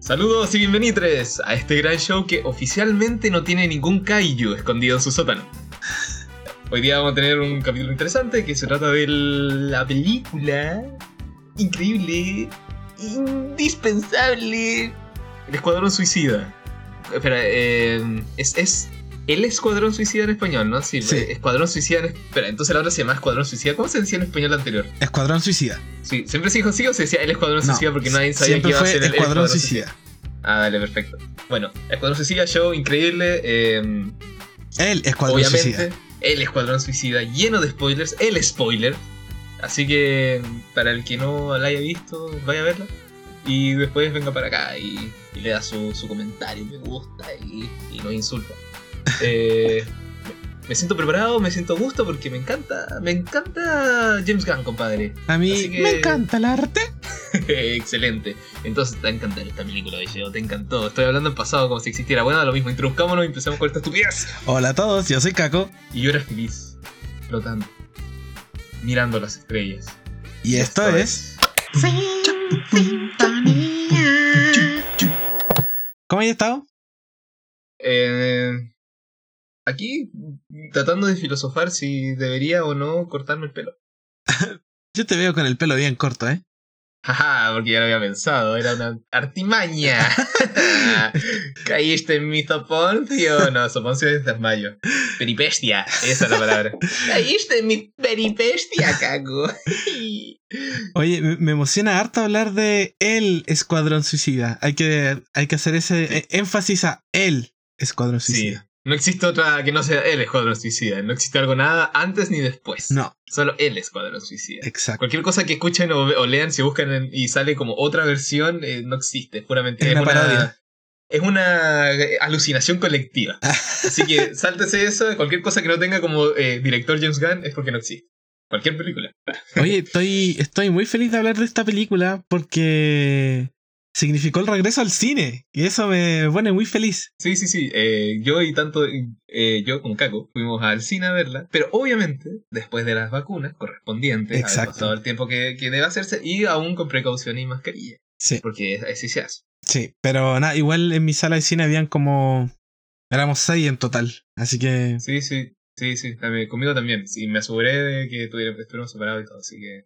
Saludos y bienvenidos a este gran show que oficialmente no tiene ningún kaiju escondido en su sótano. Hoy día vamos a tener un capítulo interesante que se trata de la película increíble, indispensable, El Escuadrón Suicida. Espera, eh, es, es el Escuadrón Suicida en español, ¿no? Sí, Sí. Escuadrón Suicida en... Espera, entonces la otra se llama Escuadrón Suicida. ¿Cómo se decía en español anterior? Escuadrón Suicida. Sí, ¿siempre se dijo así o se decía el Escuadrón No, Suicida porque nadie sabía que iba a ser el Escuadrón Suicida. Ah, dale, perfecto. Bueno, Escuadrón Suicida, show increíble. eh, El Escuadrón obviamente, Suicida. el Escuadrón Suicida, lleno de spoilers, el spoiler. Así que, para el que no la haya visto, vaya a verla. Y después venga para acá y, y le da su, su comentario, me gusta y, y nos insulta. Eh, me siento preparado, me siento a gusto porque me encanta, me encanta James Gunn, compadre. A mí que- me encanta el arte. Excelente. Entonces te va a encantar esta película, Geo. Te encantó. Estoy hablando en pasado como si existiera. Bueno, lo mismo. Introduzcámonos y empecemos con esta estupidez. Hola a todos, yo soy Caco. Y yo era feliz, flotando, mirando las estrellas. Y esto es. ¿Cómo has estado? Eh, aquí, tratando de filosofar si debería o no cortarme el pelo. Yo te veo con el pelo bien corto, ¿eh? Jaja, porque ya lo había pensado. Era una artimaña. Caíste en mi soponcio. No, soponcio es desmayo. Peripestia, esa es la palabra. Caíste en mi peripestia, cago. Oye, me emociona harto hablar de el Escuadrón Suicida. Hay que, hay que hacer ese énfasis a el Escuadrón Sí. No existe otra que no sea el escuadrón suicida. No existe algo nada antes ni después. No, Solo el escuadrón suicida. exacto. Cualquier cosa que escuchen o, o lean, si buscan en- y sale como otra versión, eh, no existe. Es puramente Es una parodia. Es una eh, alucinación colectiva. Así que sáltese eso. Cualquier cosa que no tenga como eh, director James Gunn es porque no existe. Cualquier película. Oye, estoy, estoy muy feliz de hablar de esta película porque significó el regreso al cine. Y eso me pone muy feliz. Sí, sí, sí. eh, yo y tanto eh, yo como Caco fuimos al cine a verla, pero obviamente después de las vacunas correspondientes, Exacto. pasado el tiempo que, que debe hacerse y aún con precaución y mascarilla, Sí, porque así se hace. sí. Pero nada, igual en mi sala de cine habían como. Éramos seis en total. Así que. Sí, sí, sí, sí. también- conmigo también. Sí, me aseguré de que estuviéramos separados y todo, así que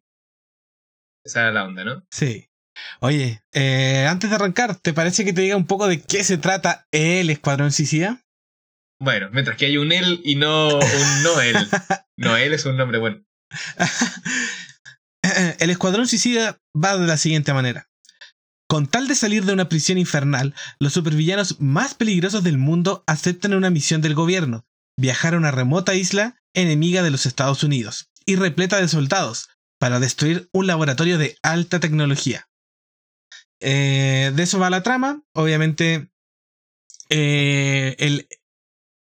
esa era la onda, ¿no? Sí. Oye, eh, antes de arrancar, ¿te parece que te diga un poco de qué se trata el Escuadrón Suicida? Bueno, mientras que hay un él y no un no él. Noel es un nombre bueno. El Escuadrón Suicida va de la siguiente manera. Con tal de salir de una prisión infernal, los supervillanos más peligrosos del mundo aceptan una misión del gobierno, viajar a una remota isla enemiga de los Estados Unidos y repleta de soldados para destruir un laboratorio de alta tecnología. Eh, de eso va la trama. Obviamente, eh, el,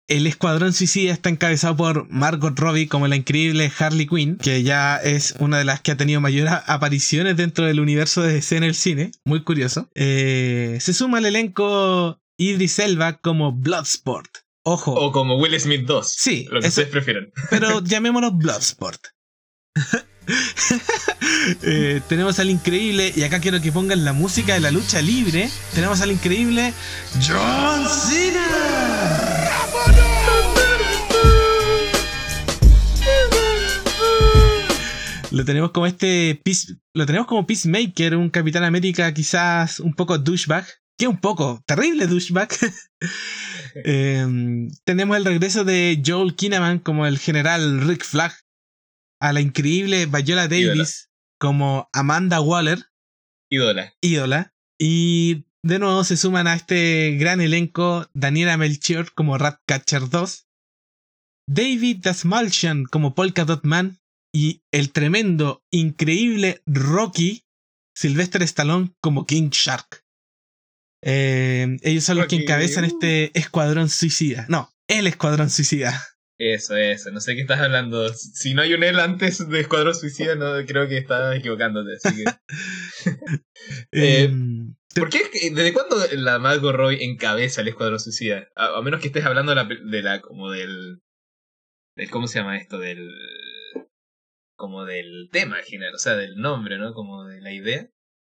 el Escuadrón Suicida está encabezado por Margot Robbie como la increíble Harley Quinn, que ya es una de las que ha tenido mayores apariciones dentro del universo de DC en el cine. Muy curioso. Eh, se suma al elenco Idris Elba como Bloodsport. Ojo, O como Will Smith 2. Sí, Lo que eso- ustedes prefieran. pero llamémoslo Bloodsport. Eh, tenemos al increíble, y acá quiero que pongan la música de la lucha libre. Tenemos al increíble John Cena. Lo tenemos como este lo tenemos como Peacemaker, un Capitán América quizás un poco douchebag. Que un poco, terrible douchebag. Em, tenemos el regreso de Joel Kinnaman como el general Rick Flag. A la increíble Viola Davis como Amanda Waller, Ídola. ídola. Y de nuevo se suman a este gran elenco Daniela Melchior como Ratcatcher 2, David Dasmalchian como Polka Dot Man y el tremendo, increíble Rocky Sylvester Stallone como King Shark. Eh, ellos son los que encabezan uh. este escuadrón suicida. No, el escuadrón suicida. Eso, eso. No sé qué estás hablando. Si no hay un él antes de Escuadrón Suicida, no creo que estás equivocándote. Así que. Eh, Em, ¿Por qué? ¿Desde cuándo la Margot Roy encabeza el Escuadrón Suicida? A, a menos que estés hablando de la, de la como del, del. ¿Cómo se llama esto? Del. Como del tema en general, o sea, del nombre, ¿no? Como de la idea.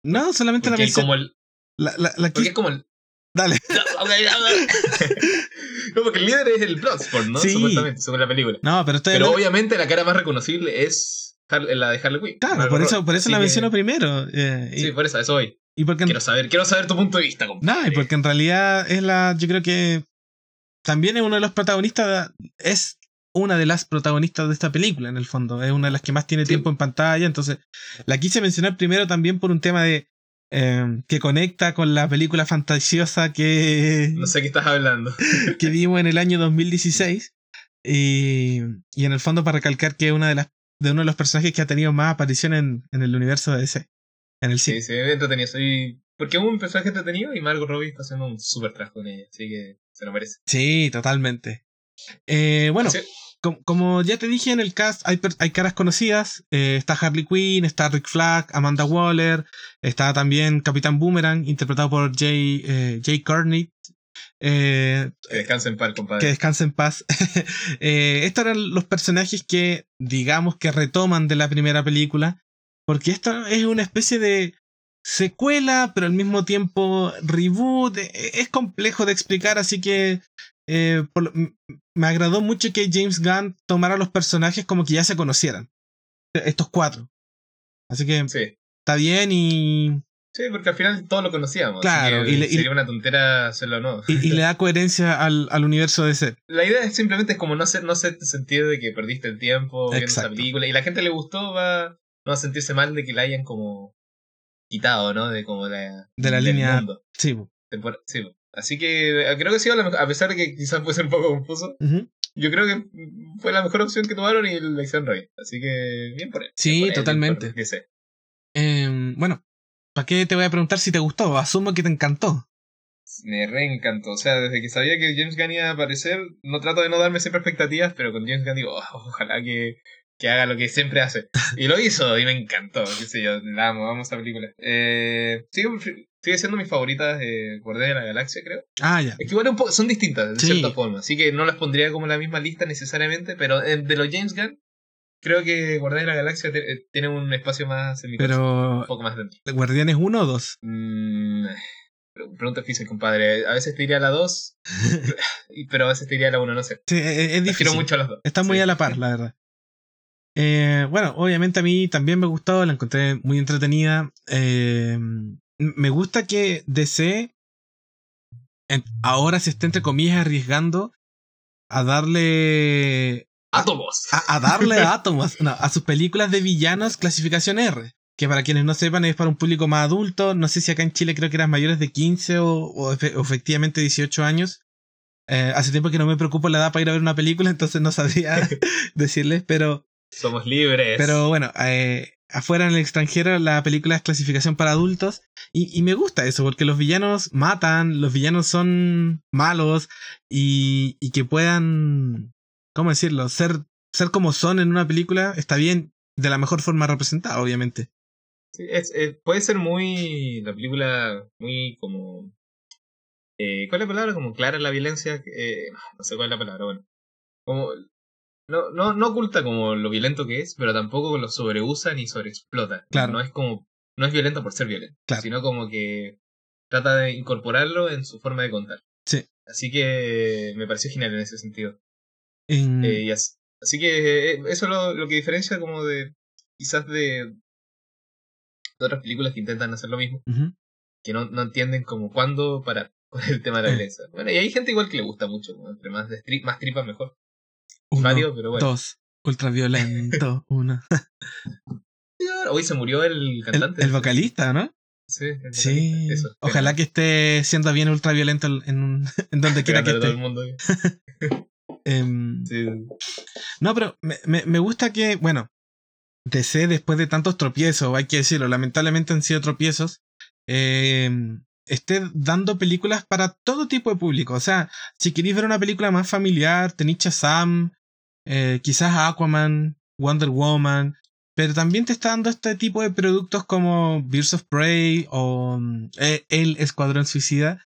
no, solamente la Porque mención- como el. La, la, la Porque es como el. Dale. No, no, porque el líder es el Bloodsport, ¿no? Sí. Supuestamente, según la película. No, pero estoy Pero hablando- obviamente la cara más reconocible es la de Harley Quinn. Claro, por eso, por eso la que- menciono primero. eh, y, Sí, por eso, eso voy. y porque en, Quiero saber, quiero saber tu punto de vista, compadre. no, y porque en realidad es la. Yo creo que también es uno de los protagonistas. Es una de las protagonistas de esta película, en el fondo. Es una de las que más tiene Sí. tiempo en pantalla. Entonces, la quise mencionar primero también por un tema de. Eh, que conecta con la película fantasiosa que, No sé qué estás hablando. que vimos en el año 2016. Y, y en el fondo para recalcar que es una de las de uno de los personajes que ha tenido más aparición en, en el universo de DC. En el cine. Sí, sí, entretenido. Soy... Porque es un personaje entretenido y Margot Robbie está haciendo un super trabajo con ella. Así que se lo merece. Sí, totalmente. Eh, bueno. Com- como ya te dije en el cast, hay, hay caras conocidas. Eh, está Harley Quinn, está Rick Flag, Amanda Waller, está también Capitán Boomerang, interpretado por Jay, eh, Jay Courtney. Eh, Que descansen en paz, que compadre. descanse en paz. Estos eran los personajes que, digamos, que retoman de la primera película. Porque esto es una especie de secuela, pero al mismo tiempo reboot. E- Es complejo de explicar, así que eh, por me agradó mucho que James Gunn tomara los personajes como que ya se conocieran. Estos cuatro. Así que Sí. está bien y, Sí, porque al final todos lo conocíamos. Claro, y le- y- sería una tontera hacerlo o no. y, y le da coherencia al, al universo de ese. La idea es simplemente es como no hacer, no hacer sentido de que perdiste el tiempo viendo esa película. Y la gente le gustó, va no va a sentirse mal de que la hayan como quitado, ¿no? De como la, De la línea- mundo. Sí. Tempor- sí. Así que eh, creo que sí, a, a pesar de que quizás puede ser un poco confuso, Ujú. yo creo que fue la mejor opción que tomaron y la hicieron re bien. Así que bien por él. Sí, por él, totalmente. que sé. Em, bueno, ¿para qué te voy a preguntar si te gustó? Asumo que te encantó. Me reencantó. O sea, desde que sabía que James Gunn iba a aparecer, no trato de no darme siempre expectativas, pero con James Gunn digo, "Oh, ojalá que, que haga lo que siempre hace. Y lo hizo y me encantó. Qué sé yo, la amo, amo esta película. Eh, sigue, sigue siendo mis favoritas de Guardianes de la Galaxia, creo. Ah, ya. Es que igual un poco, son distintas, de Sí. cierta forma. Así que no las pondría como en la misma lista necesariamente, pero de los James Gunn, creo que Guardianes de la Galaxia eh, tiene un espacio más en mi corazón, Pero, un poco más dentro. ¿Guardianes 1 o 2? Mm, pre- pregunta difícil, compadre. A veces te diría la 2, pero a veces te diría la 1, no sé. Sí, es, es Prefiero difícil. mucho a las dos. Está muy Sí. a la par, la verdad. Eh, bueno, obviamente a mí también me gustó, la encontré muy entretenida. Eh, me gusta que DC ahora se esté, entre comillas, arriesgando a darle Átomos. a, a darle átomos, no, a sus películas de villanos clasificación R. Que para quienes no sepan es para un público más adulto. No sé si acá en Chile creo que eran mayores de 15 o, o efe- o efectivamente 18 años. Eh, hace tiempo que no me preocupo la edad para ir a ver una película, entonces no sabría decirles, pero, Somos libres. pero bueno, eh, afuera en el extranjero la película es clasificación para adultos y, me gusta eso, porque los villanos matan, los villanos son malos y, que puedan, ¿cómo decirlo? Ser, ser como son en una película está bien, de la mejor forma representada, obviamente. Es- puede ser muy. La película, muy como. Eh, ¿Cuál es la palabra? Como clara la violencia. eh, no sé cuál es la palabra, bueno. Como. No, no, no oculta como lo violento que es, pero tampoco lo sobreusa ni sobreexplota. Claro. No es como. No es violento por ser violento. Claro. Sino como que trata de incorporarlo en su forma de contar. Sí. Así que me pareció genial en ese sentido. En- Eh, y así que eh, eso es lo, lo que diferencia como de quizás de, de otras películas que intentan hacer lo mismo, que no, no entienden como cuándo parar con el tema de la Eh. violencia. Bueno, y hay gente igual que le gusta mucho, como entre más, de más tripas mejor. Uno, Varios, pero bueno. dos, ultraviolento, uno. Hoy se murió el cantante. el vocalista, ¿no? Sí, el vocalista. Sí. Eso, Ojalá que esté siendo bien ultraviolento en, un- en donde quiera que todo esté. el mundo. Em, Sí. No, pero me, me- me gusta que, bueno, DC después de tantos tropiezos, hay que decirlo, lamentablemente han sido tropiezos, eh, esté dando películas para todo tipo de público. O sea, si queréis ver una película más familiar, tenéis Shazam, eh, quizás Aquaman, Wonder Woman, pero también te está dando este tipo de productos como Birds of Prey o mm, eh, El Escuadrón Suicida,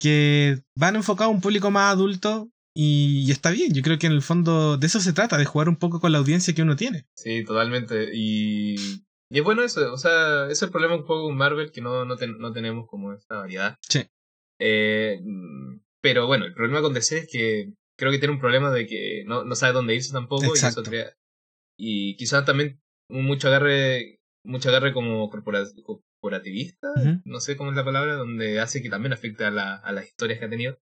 que van enfocados a un público más adulto y, y está bien. Yo creo que en el fondo de eso se trata, de jugar un poco con la audiencia que uno tiene. Sí, totalmente. Y Y es bueno eso, o sea, ese es el problema un poco con Marvel, que no, no, no tenemos como esta variedad. Sí. Eh, pero bueno, el problema con DC es que creo que tiene un problema de que no, no sabe dónde irse tampoco. Exacto. Y, eso y quizás también mucho agarre, mucho agarre como corporativista, no sé cómo es la palabra, donde hace que también afecte a, la, a las historias que ha tenido.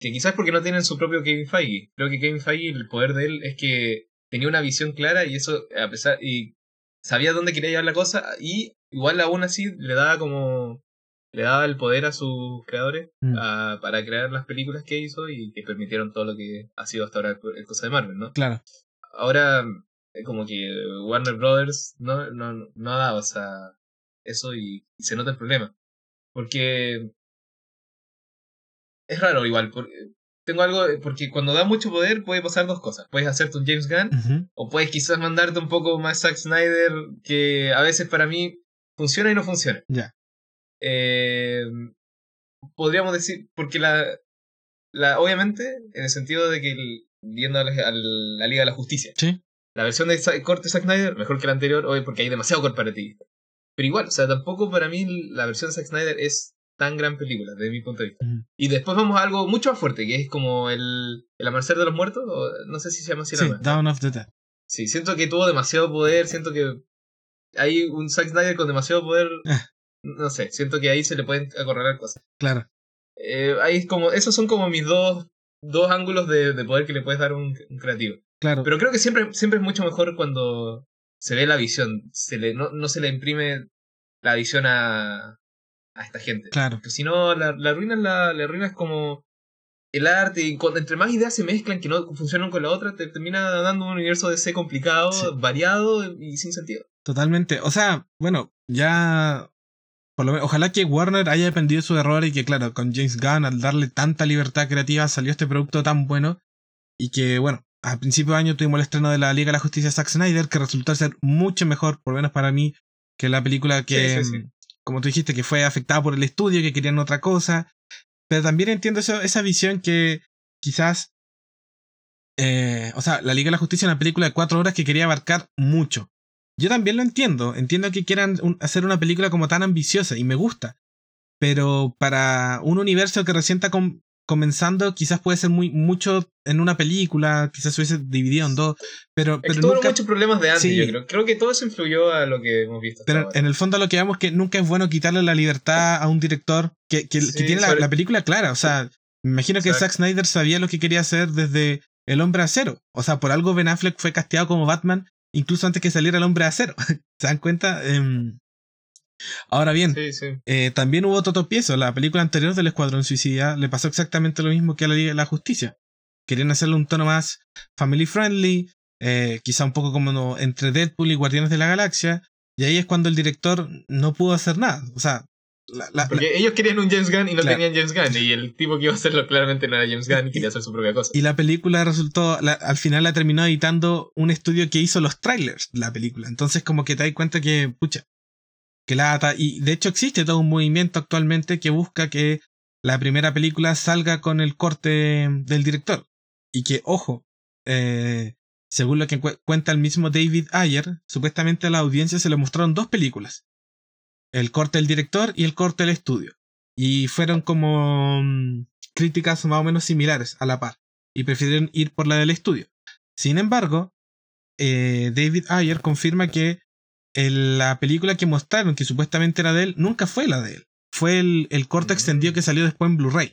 Que quizás porque no tienen su propio Kevin Feige. Creo que Kevin Feige, el poder de él es que tenía una visión clara y eso, a pesar, y sabía dónde quería llevar la cosa y igual aún así le daba como le daba el poder a sus creadores mm. para crear las películas que hizo y que permitieron todo lo que ha sido hasta ahora el cosa de Marvel, ¿no? Claro. Ahora, eh, como que Warner Brothers no, no, no ha dado o sea, eso y, se nota el problema. Porque es raro igual, porque tengo algo, porque cuando da mucho poder puede pasar dos cosas. Puedes hacerte un James Gunn o puedes quizás mandarte un poco más Zack Snyder, que a veces para mí funciona y no funciona. Ya. Eh, podríamos decir, porque la, la, obviamente, en el sentido de que viendo a la, Liga de la Justicia, la versión de corte Zack Snyder mejor que la anterior, hoy porque hay demasiado corporativismo. Pero igual, o sea, tampoco para mí la versión de Zack Snyder es tan gran película, desde mi punto de vista. Y después vamos a algo mucho más fuerte, que es como el, el Amanecer de los Muertos, o no sé si se llama así. Sí, Dawn of the Dead. Sí, siento que tuvo demasiado poder, siento que hay un Zack Snyder con demasiado poder ah no sé, siento que ahí se le pueden acorralar cosas. Claro. Eh, ahí como, esos son como mis dos, dos ángulos de, de poder que le puedes dar a un, creativo. Claro. Pero creo que siempre, siempre es mucho mejor cuando se ve la visión, se le, no, no se le imprime la visión a, a esta gente. Claro. Porque si no, la, la arruinas la, la arruinas como el arte y cuando entre más ideas se mezclan que no funcionan con la otra, te termina dando un universo de C complicado, variado y sin sentido. Totalmente. O sea, bueno, ya ojalá que Warner haya aprendido su error y que, claro, con James Gunn, al darle tanta libertad creativa, salió este producto tan bueno. Y que, bueno, a principio de año tuvimos el estreno de la Liga de la Justicia Zack Snyder, que resultó ser mucho mejor, por lo menos para mí, que la película que, como tú dijiste, que fue afectada por el estudio, que querían otra cosa. Pero también entiendo eso, esa visión que quizás. Eh, o sea, la Liga de la Justicia es una película de cuatro horas que quería abarcar mucho. Yo también lo entiendo. Entiendo que quieran hacer una película como tan ambiciosa y me gusta. Pero para un universo que recién está comenzando, quizás puede ser muy mucho en una película, quizás se hubiese dividido en dos. Pero, pero nunca... muchos problemas de antes, yo creo. Creo que todo eso influyó a lo que hemos visto. Pero en el fondo lo que vemos es que nunca es bueno quitarle la libertad a un director que, que, tiene la, película clara. O sea, me imagino que Zack Snyder sabía lo que quería hacer desde El Hombre Acero. O sea, por algo Ben Affleck fue casteado como Batman incluso antes que saliera el hombre de acero. ¿Se dan cuenta? Em, ahora bien, eh, también hubo otro tropiezo. La película anterior del Escuadrón Suicida le pasó exactamente lo mismo que a la Liga de la Justicia. Querían hacerle un tono más family friendly, eh, quizá un poco como entre Deadpool y Guardianes de la Galaxia. Y ahí es cuando el director no pudo hacer nada. O sea, porque ellos querían un James Gunn y no tenían James Gunn. Y el tipo que iba a hacerlo claramente no era James Gunn y quería hacer su propia cosa. Y la película resultó, al final la terminó editando un estudio que hizo los trailers de la película. Entonces como que te das cuenta que, pucha, que la Y de hecho existe todo un movimiento actualmente que busca que la primera película salga con el corte del director. Y que, ojo, eh, según lo que cuenta el mismo David Ayer, supuestamente a la audiencia se le mostraron dos películas el corte del director y el corte del estudio. Y fueron como mm, críticas más o menos similares a la par. Y prefirieron ir por la del estudio. Sin embargo, eh, David Ayer confirma que la película que mostraron, que supuestamente era de él, nunca fue la de él. Fue el, corte extendido que salió después en Blu-ray.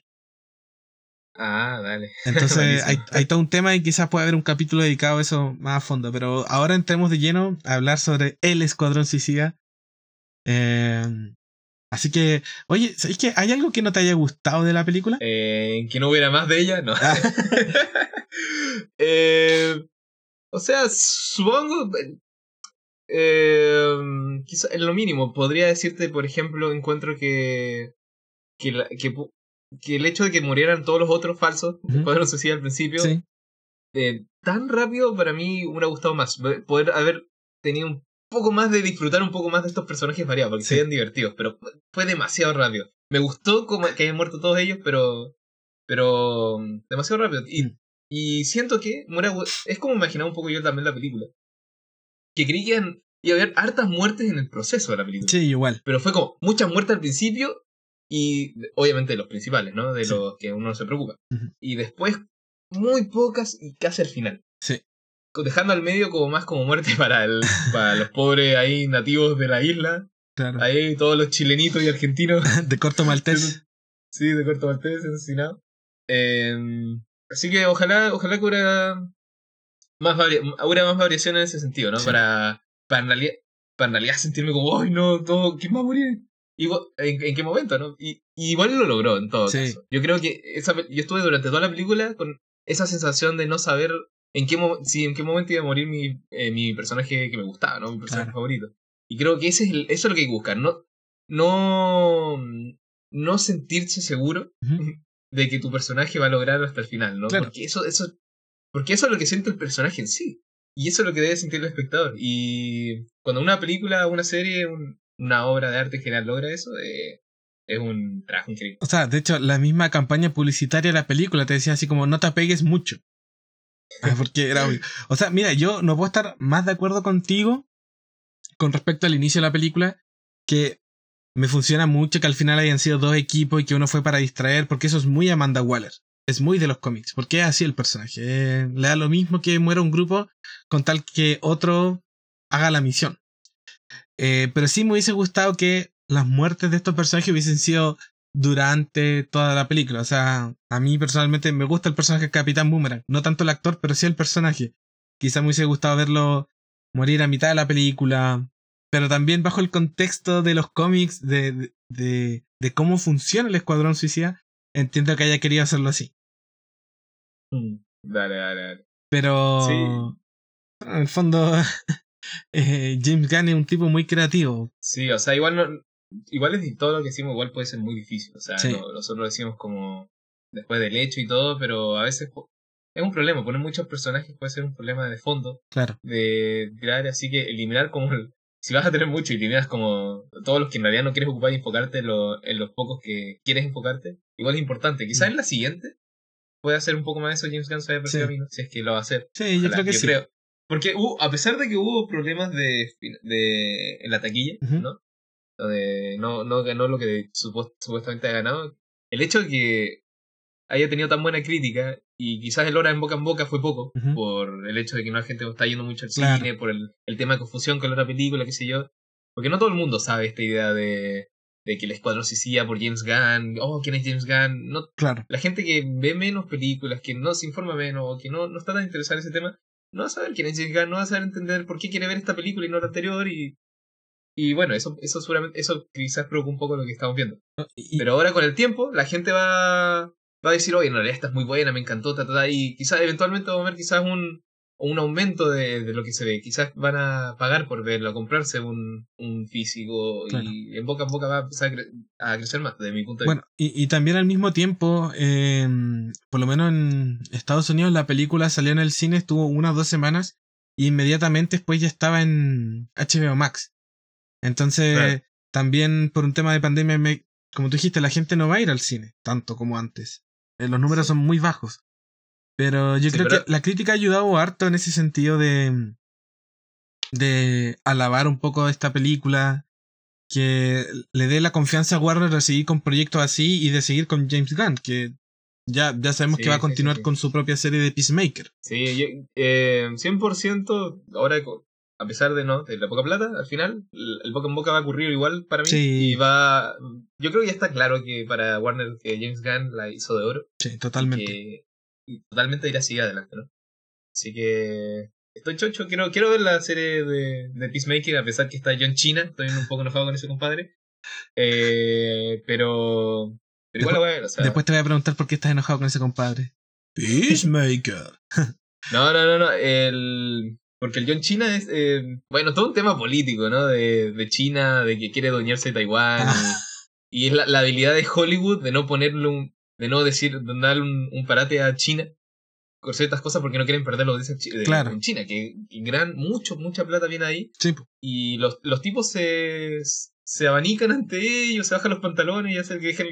Ah, dale. Entonces hay, hay, todo un tema y quizás pueda haber un capítulo dedicado a eso más a fondo. Pero ahora entremos de lleno a hablar sobre El Escuadrón Suicida, Em, así que, oye, ¿sabes que hay algo que no te haya gustado de la película? Eh, que no hubiera más de ella, no. Ah. Eh, o sea, supongo. Eh, quizá en lo mínimo, podría decirte, por ejemplo, encuentro que. Que, que, el hecho de que murieran todos los otros falsos, uh -huh. al principio, tan rápido para mí hubiera gustado más. Poder haber tenido un poco más de disfrutar un poco más de estos personajes variados, porque se veían divertidos, pero fue demasiado rápido. Me gustó como que hayan muerto todos ellos, pero. Pero. demasiado rápido. Y, mm. y siento que es como imaginaba un poco yo también la película. Que creí que y haber hartas muertes en el proceso de la película. Sí, igual. Pero fue como muchas muertes al principio y obviamente los principales, ¿no? De Sí. los que uno no se preocupa. Y después muy pocas y casi al final. Sí. Dejando al medio como más como muerte para, el, para los pobres ahí nativos de la isla. Claro. Ahí todos los chilenitos y argentinos. De corto maltés. Sí, de Corto Maltés, asesinado. Eh, así que ojalá, ojalá que hubiera más, hubiera más variación en ese sentido, ¿no? Sí. Para, para, en realidad, para en realidad sentirme como, ¡ay no! Todo, ¿Quién va a morir? Y, ¿en, en qué momento, no? Y, y igual lo logró en todo Sí. caso. Yo creo que esa, yo estuve durante toda la película con esa sensación de no saber en qué, si en qué momento iba a morir mi, eh, mi personaje que me gustaba, ¿no? Mi personaje Claro. favorito. Y creo que ese es el- eso es lo que hay que buscar. No, no, no sentirse seguro de que tu personaje va a lograr hasta el final, ¿no? Claro. Porque eso, eso, porque eso es lo que siente el personaje en sí. Y eso es lo que debe sentir el espectador. Y cuando una película, una serie, un- una obra de arte en general logra eso, eh, es un trabajo increíble. O sea, de hecho, la misma campaña publicitaria de la película te decía así como no te apegues mucho. Porque era obvio. O sea, mira, yo no puedo estar más de acuerdo contigo con respecto al inicio de la película, que me funciona mucho que al final hayan sido dos equipos y que uno fue para distraer, porque eso es muy Amanda Waller. Es muy de los cómics, porque es así el personaje. Eh, le da lo mismo que muera un grupo con tal que otro haga la misión. Eh, pero sí me hubiese gustado que las muertes de estos personajes hubiesen sido durante toda la película. O sea, a mí personalmente me gusta el personaje de Capitán Boomerang. No tanto el actor, pero sí el personaje. Quizá me hubiese gustado verlo morir a mitad de la película. Pero también bajo el contexto de los cómics, de, de, de, de cómo funciona el Escuadrón Suicida, entiendo que haya querido hacerlo así. Mm. Dale, dale, dale. Pero Sí. en el fondo, eh, James Gunn es un tipo muy creativo. Sí, o sea, igual no, igual es de todo lo que decimos, igual puede ser muy difícil. O sea, Sí. no- nosotros decimos como después del hecho y todo, pero a veces es un problema. Poner muchos personajes puede ser un problema de fondo. Claro, de tirar, así que eliminar como el- si vas a tener mucho y eliminas como todos los que en realidad no quieres ocupar y enfocarte en, lo- en los pocos que quieres enfocarte, igual es importante. Quizás Mm. en la siguiente pueda hacer un poco más eso James Gunn se Sí. a mí, ¿no? si es que lo va a hacer. sí, yo creo que sí. Porque hubo, a pesar de que hubo problemas de, de en la taquilla. ¿no? Donde no, no ganó lo que supuest- supuestamente ha ganado, el hecho de que haya tenido tan buena crítica y quizás el hora en boca en boca fue poco por el hecho de que no la gente está yendo mucho al Claro. cine, por el, el tema de confusión con la otra película, qué sé yo. Porque no todo el mundo sabe esta idea de, de que el escuadrón suicida por James Gunn, oh, ¿quién es James Gunn? No, Claro, la gente que ve menos películas, que no se informa menos, o que no, no está tan interesada en ese tema, no va a saber quién es James Gunn, no va a saber entender por qué quiere ver esta película y no la anterior, y, y bueno, eso, eso seguramente, eso quizás provoca un poco lo que estamos viendo. y- Pero ahora con el tiempo, la gente va, va a decir, oye, en realidad esta es muy buena, me encantó, ta, ta, ta", y quizás eventualmente vamos a ver quizás un, un aumento de, de lo que se ve. Quizás van a pagar por verlo, a comprarse un, un físico, Claro. y en boca en boca va a empezar a, cre- a crecer más, desde mi punto de vista. Bueno, y, y también al mismo tiempo, eh, por lo menos en Estados Unidos, la película salió en el cine, estuvo unas dos semanas, y inmediatamente después ya estaba en HBO Max. Entonces, también por un tema de pandemia, me- como tú dijiste, la gente no va a ir al cine tanto como antes. Eh, los números Sí. son muy bajos. Pero yo Sí, creo pero- que la crítica ha ayudado harto en ese sentido de, de alabar un poco esta película, que le dé la confianza a Warner de seguir con proyectos así y de seguir con James Gunn, que ya, ya sabemos Sí, que va a sí, continuar sí. con su propia serie de Peacemaker. Sí, yo, eh, 100%, ahora a pesar de no, de la poca plata, al final, el, el boca en boca va a ocurrir igual para mí. Sí. Y va, yo creo que ya está claro que para Warner que James Gunn la hizo de oro. Sí, totalmente. Que, y totalmente irá así adelante, ¿no? Así que estoy chocho, quiero, quiero ver la serie de, de Peacemaker, a pesar que está John China, estoy un poco enojado con ese compadre. Eh, pero, pero igual la voy a ver, o sea, Después te voy a preguntar por qué estás enojado con ese compadre. Peacemaker. No, no, no, no. El... Porque el John China es, eh, bueno, todo un tema político, ¿no? De, de China, de que quiere adueñarse de Taiwán. Ah. Y, y es la, la habilidad de Hollywood de no ponerle un, de no decir, de darle un, un parate a China con ciertas cosas porque no quieren perder los de- Claro. en China, que, gran, mucho, mucha plata viene ahí. Sí. Y los, los tipos se, se abanican ante ellos, se bajan los pantalones y hacen que dejen,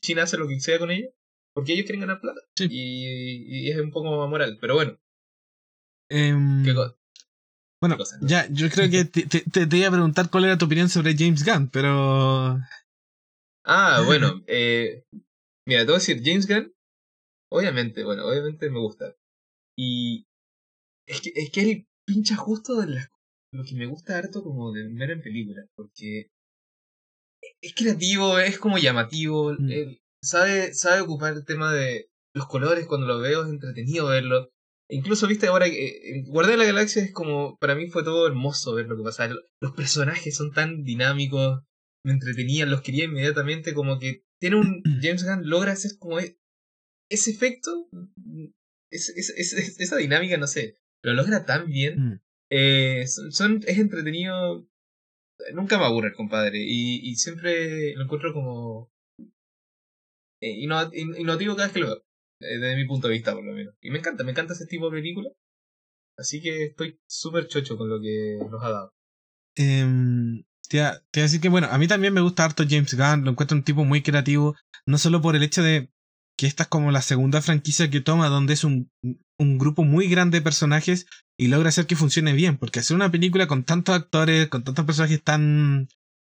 China hace lo que sea con ellos, porque ellos quieren ganar plata. Sí. Y, y es un poco amoral, pero bueno. Em, ¿qué Bueno, cosas, ¿no? ya, yo creo que te, te, te- te iba a preguntar cuál era tu opinión sobre James Gunn, pero. Ah, bueno, eh, mira, te voy a decir, James Gunn, obviamente, bueno, obviamente me gusta. Y es que es que él pincha justo de las- lo que me gusta harto como de ver en películas, porque es creativo, es como llamativo, Mm. él sabe, sabe ocupar el tema de los colores cuando lo veo, es entretenido verlo. Incluso, viste, ahora que eh, Guardián de la Galaxia es como, para mí fue todo hermoso ver lo que pasaba. Los personajes son tan dinámicos, me entretenían, los quería inmediatamente, como que tiene un, James Gunn logra hacer como e- ese efecto, es- es- es- es- esa dinámica, no sé, lo logra tan bien. Mm. Eh, son, son- es entretenido, nunca me aburre el compadre, y, y siempre lo encuentro como eh, inno- in- innovativo cada vez que lo veo, desde mi punto de vista por lo menos. Y me encanta, me encanta ese tipo de película. Así que estoy súper chocho con lo que nos ha dado. Em, te, iba a decir que, bueno, a mí también me gusta harto James Gunn, lo encuentro un tipo muy creativo, no solo por el hecho de que esta es como la segunda franquicia que toma, donde es un, un grupo muy grande de personajes y logra hacer que funcione bien, porque hacer una película con tantos actores, con tantos personajes tan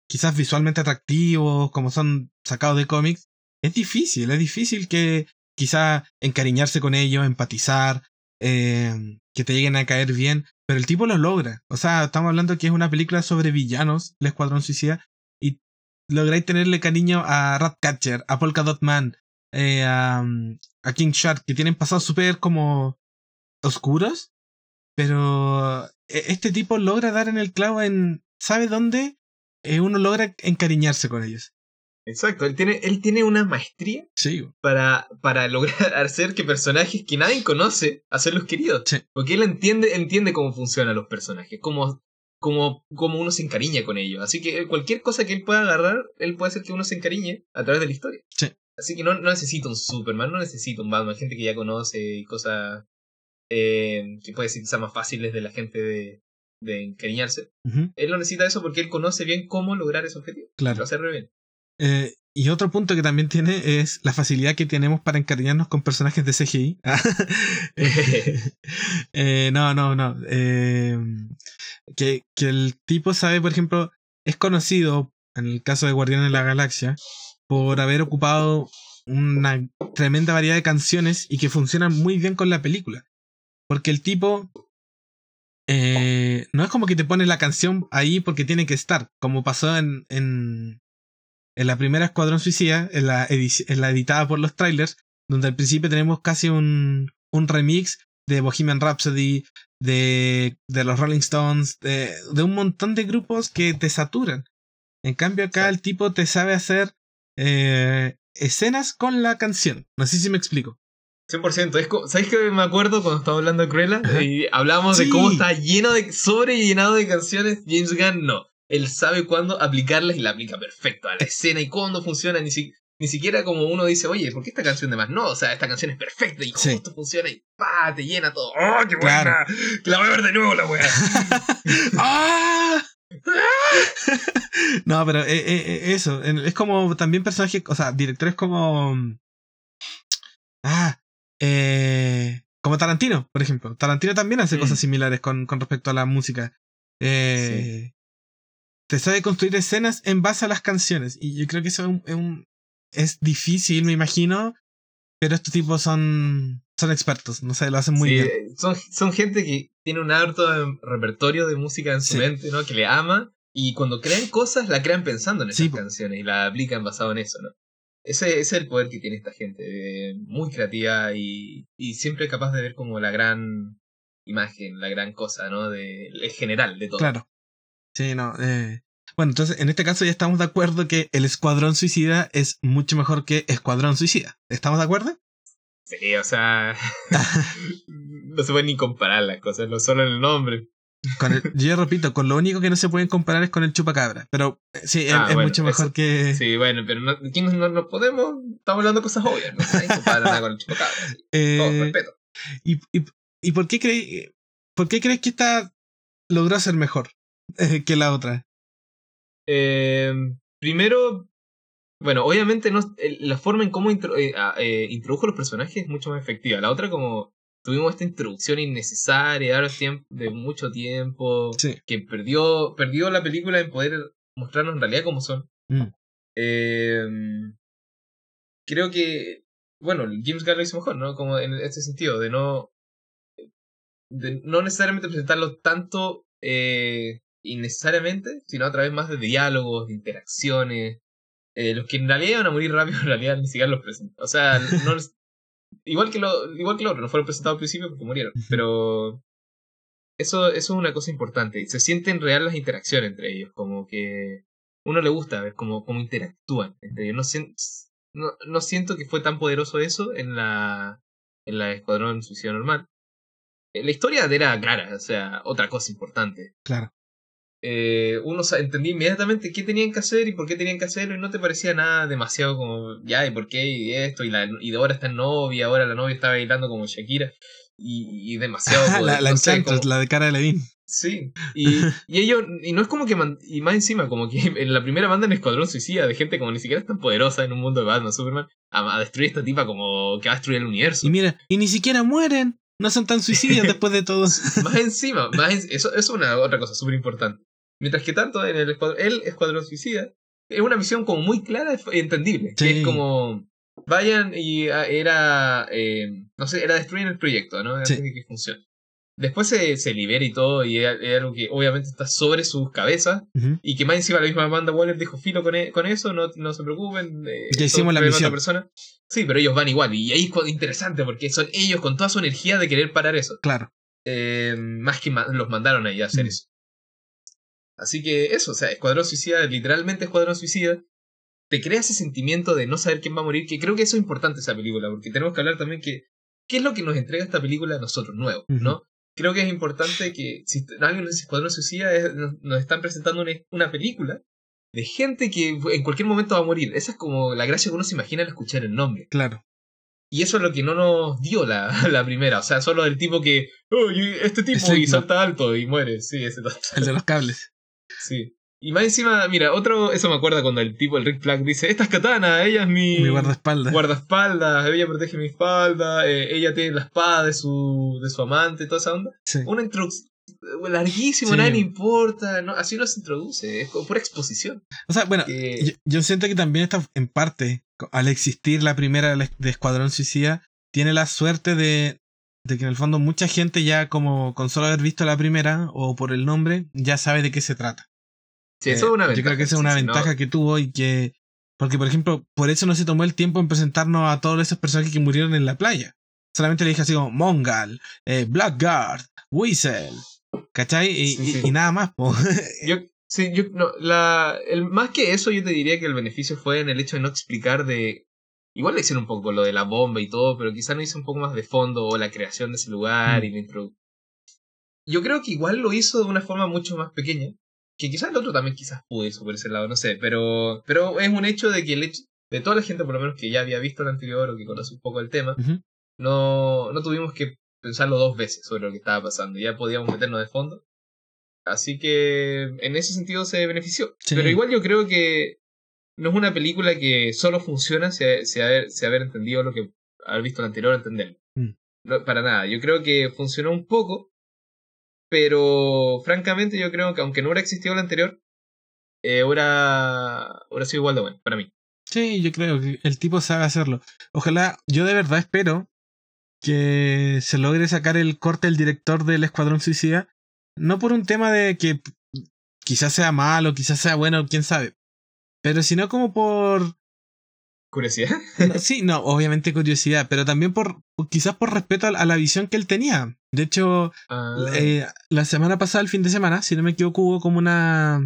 quizás visualmente atractivos, como son sacados de cómics, es difícil, es difícil que quizá encariñarse con ellos, empatizar, eh, que te lleguen a caer bien, pero el tipo lo logra. O sea, estamos hablando que es una película sobre villanos, el Escuadrón Suicida, y lográis tenerle cariño a Ratcatcher, a Polka Dot Man, eh, a, a King Shark, que tienen pasados súper como oscuros, pero eh, este tipo logra dar en el clavo en, ¿sabe dónde? Uno logra encariñarse con ellos. Exacto, él tiene, él tiene una maestría Sí, para, para lograr hacer que personajes que nadie conoce, hacerlos queridos. Sí. Porque él entiende, entiende cómo funcionan los personajes, cómo, cómo, cómo uno se encariña con ellos. Así que cualquier cosa que él pueda agarrar, él puede hacer que uno se encariñe a través de la historia. Sí. Así que no, no necesita un Superman, no necesita un Batman, gente que ya conoce y cosas eh, que puede ser quizás más fáciles de la gente de, de encariñarse. Él no necesita eso porque él conoce bien cómo lograr ese objetivo. claro. Lo hace re bien. Eh, y otro punto que también tiene es la facilidad que tenemos para encariñarnos con personajes de CGI. Eh, no, no, no. Eh, que, que el tipo sabe, por ejemplo, es conocido, en el caso de Guardián de la Galaxia, por haber ocupado una tremenda variedad de canciones y que funcionan muy bien con la película. Porque el tipo no es como que te pone la canción ahí porque tiene que estar, como pasó en, en, en la primera Escuadrón Suicida, en la, edici- en la editada por los trailers, donde al principio tenemos casi un, un remix de Bohemian Rhapsody, de, de los Rolling Stones, de, de un montón de grupos que te saturan. En cambio acá el tipo te sabe hacer eh, escenas con la canción. No sé si me explico. 100%. Es ¿Sabéis que me acuerdo cuando estaba hablando de Cruella? Ajá. Y hablamos de Sí. cómo está lleno de. sobre llenado de canciones. James Gunn no. Él sabe cuándo aplicarlas y la aplica perfecto a la escena y cuándo funciona. Ni, si- ni siquiera como uno dice, oye, ¿por qué esta canción de más? No, o sea, esta canción es perfecta y Sí. justo funciona y ¡pa! te llena todo. ¡Oh, qué buena! Claro. La voy a ver de nuevo la wea. ¡Ah! no, pero eh, eh, eh, eso, es como también personajes, o sea, directores como... Ah, eh, como Tarantino, por ejemplo. Tarantino también hace Mm. cosas similares con, con respecto a la música. Eh, Te sabe construir escenas en base a las canciones. Y yo creo que eso es, un- es un- es difícil, me imagino. Pero estos tipos son, son expertos, no sé, lo hacen muy Sí, bien. eh, Son, son gente que tiene un harto de repertorio de música en su Sí. mente, ¿no? Que le ama. Y cuando crean cosas, la crean pensando en esas Sí, canciones y la aplican basado en eso, ¿no? Ese, ese es el poder que tiene esta gente. eh, muy creativa y, y siempre capaz de ver como la gran imagen, la gran cosa, ¿no? De, el general de todo. Claro. Sí, no. eh, Bueno, entonces en este caso ya estamos de acuerdo que el Escuadrón Suicida es mucho mejor que Escuadrón Suicida. ¿Estamos de acuerdo? Sí, o sea. no se puede ni comparar las cosas, no solo en el nombre. Con el- yo repito, con lo único que no se pueden comparar es con el chupacabra. Pero eh, sí, es, Ah, es bueno, mucho mejor eso- que. Sí, bueno, pero no, no, no, podemos. Estamos hablando de cosas obvias, ¿no? Nadie compara nada con el chupacabra. sí. Todo Eh, respeto. y, y, ¿Y por qué crees por qué crees que esta logró ser mejor eh, que la otra? Eh, primero, bueno, obviamente no, la forma en cómo intro- eh, ah, eh, introdujo los personajes es mucho más efectiva. La otra, como tuvimos esta introducción innecesaria ahora de mucho tiempo Sí. que perdió perdió la película en poder mostrarnos en realidad cómo son. Mm. Creo que, bueno, James Gunn lo hizo mejor, ¿no? Como en este sentido, de no de no necesariamente presentarlo tanto eh, innecesariamente, sino a través más de diálogos, de interacciones. Eh, los que en realidad iban a morir rápido, en realidad ni siquiera los presentó. O sea, no les- igual, que lo, igual que lo otro, no fueron presentados al principio porque murieron. Pero eso, eso es una cosa importante. Se sienten real las interacciones entre ellos, como que uno le gusta ver cómo, cómo interactúan entre ellos. No, no, no siento que fue tan poderoso eso en la, en la Escuadrón Suicida Normal. Eh, La historia era clara, o sea, otra cosa importante. Claro. Eh, uno entendía inmediatamente qué tenían que hacer y por qué tenían que hacerlo y no te parecía nada demasiado como, ya, y por qué, y esto, y, la, y de ahora está en novia, ahora la novia está bailando como Shakira, y, y demasiado... la, poder- la no sé, Enchantress, como- la de cara de Levine. Sí, y, y ellos, y no es como que, man- y más encima, como que en la primera banda en Escuadrón Suicida, de gente como ni siquiera es tan poderosa en un mundo de Batman, Superman, a, a destruir a esta tipa como que va a destruir el universo. Y mira, y ni siquiera mueren. No son tan suicidios después de todo. más encima, más en- eso, eso es una otra cosa súper importante. Mientras que tanto en el escuadrón, el Escuadrón Suicida es una misión como muy clara y entendible. Que es como, vayan y ah, era, eh, no sé, era destruir el proyecto, ¿no? Antes Sí. de que funcione. Después se, se libera y todo, y es es algo que obviamente está sobre sus cabezas, y que más encima la misma banda Waller dijo filo con, e- con eso, no, no se preocupen. eh, Ya hicimos la misión. persona. Sí, pero ellos van igual, y ahí es interesante, porque son ellos con toda su energía de querer parar eso. Claro. Eh, más que ma- los mandaron ahí a hacer eso. Así que eso, o sea, Escuadrón Suicida, literalmente Escuadrón Suicida, te crea ese sentimiento de no saber quién va a morir, que creo que eso es importante esa película, porque tenemos que hablar también que, ¿qué es lo que nos entrega esta película a nosotros, nuevo, Ujú. ¿no? Creo que es importante que, si alguien nos dice Escuadrón Suicida, es- nos, nos están presentando una, una película de gente que en cualquier momento va a morir. Esa es como la gracia que uno se imagina al escuchar el nombre. Claro. Y eso es lo que no nos dio la, la primera. O sea, solo el tipo que. Oh, este tipo y salta alto y muere. Sí, ese. El de los cables. Sí. Y más encima, mira, otro. Eso me acuerda cuando el tipo, el Rick Flag, dice: Esta es Katana, ella es mi. Mi guardaespaldas. guardaespaldas, ella protege mi espalda, eh, ella tiene la espada de su, de su amante, toda esa onda. Sí. Una introducción larguísima, Sí. nadie le importa, no, así no se introduce, es como pura exposición. O sea, bueno, Que- yo, yo siento que también está en parte, al existir la primera de de Escuadrón Suicida, tiene la suerte de, de que en el fondo mucha gente ya como con solo haber visto la primera o por el nombre ya sabe de qué se trata. Sí, eso Eh, es una Yo creo que esa es una sí, no- ventaja que tuvo y que... Porque, por ejemplo, por eso no se tomó el tiempo en presentarnos a todos esos personajes que murieron en la playa. Solamente le dije así como Mongal, eh, Blackguard, Weasel, ¿cachai? Y, Sí, y- sí. y nada más. Yo, sí, yo, no, la, el, más que eso, yo te diría que el beneficio fue en el hecho de no explicar de. Igual le hicieron un poco lo de la bomba y todo, pero quizá no hizo un poco más de fondo o la creación de ese lugar Mm. y la introducción. Yo creo que igual lo hizo de una forma mucho más pequeña. Que quizás el otro también quizás pudo eso por ese lado, no sé. Pero, pero es un hecho de que el hecho, de toda la gente por lo menos que ya había visto el anterior o que conoce un poco el tema, no, no tuvimos que pensarlo dos veces sobre lo que estaba pasando. Ya podíamos meternos de fondo. Así que en ese sentido se benefició. Sí. Pero igual yo creo que no es una película que solo funciona si, si haber, si haber entendido lo que haber visto el anterior entenderlo. Mm. No, para nada. Yo creo que funcionó un poco. Pero francamente yo creo que aunque no hubiera existido el anterior, eh, hubiera, hubiera sido igual de bueno para mí. Sí, yo creo que el tipo sabe hacerlo. Ojalá, yo de verdad espero que se logre sacar el corte el director del Escuadrón Suicida. No por un tema de que quizás sea malo, quizás sea bueno, quién sabe. Pero sino como por... Curiosidad. Sí, no, obviamente curiosidad, pero también por quizás por respeto a, la visión que él tenía. De hecho, Ah, eh, la semana pasada, el fin de semana, si no me equivoco, hubo como una.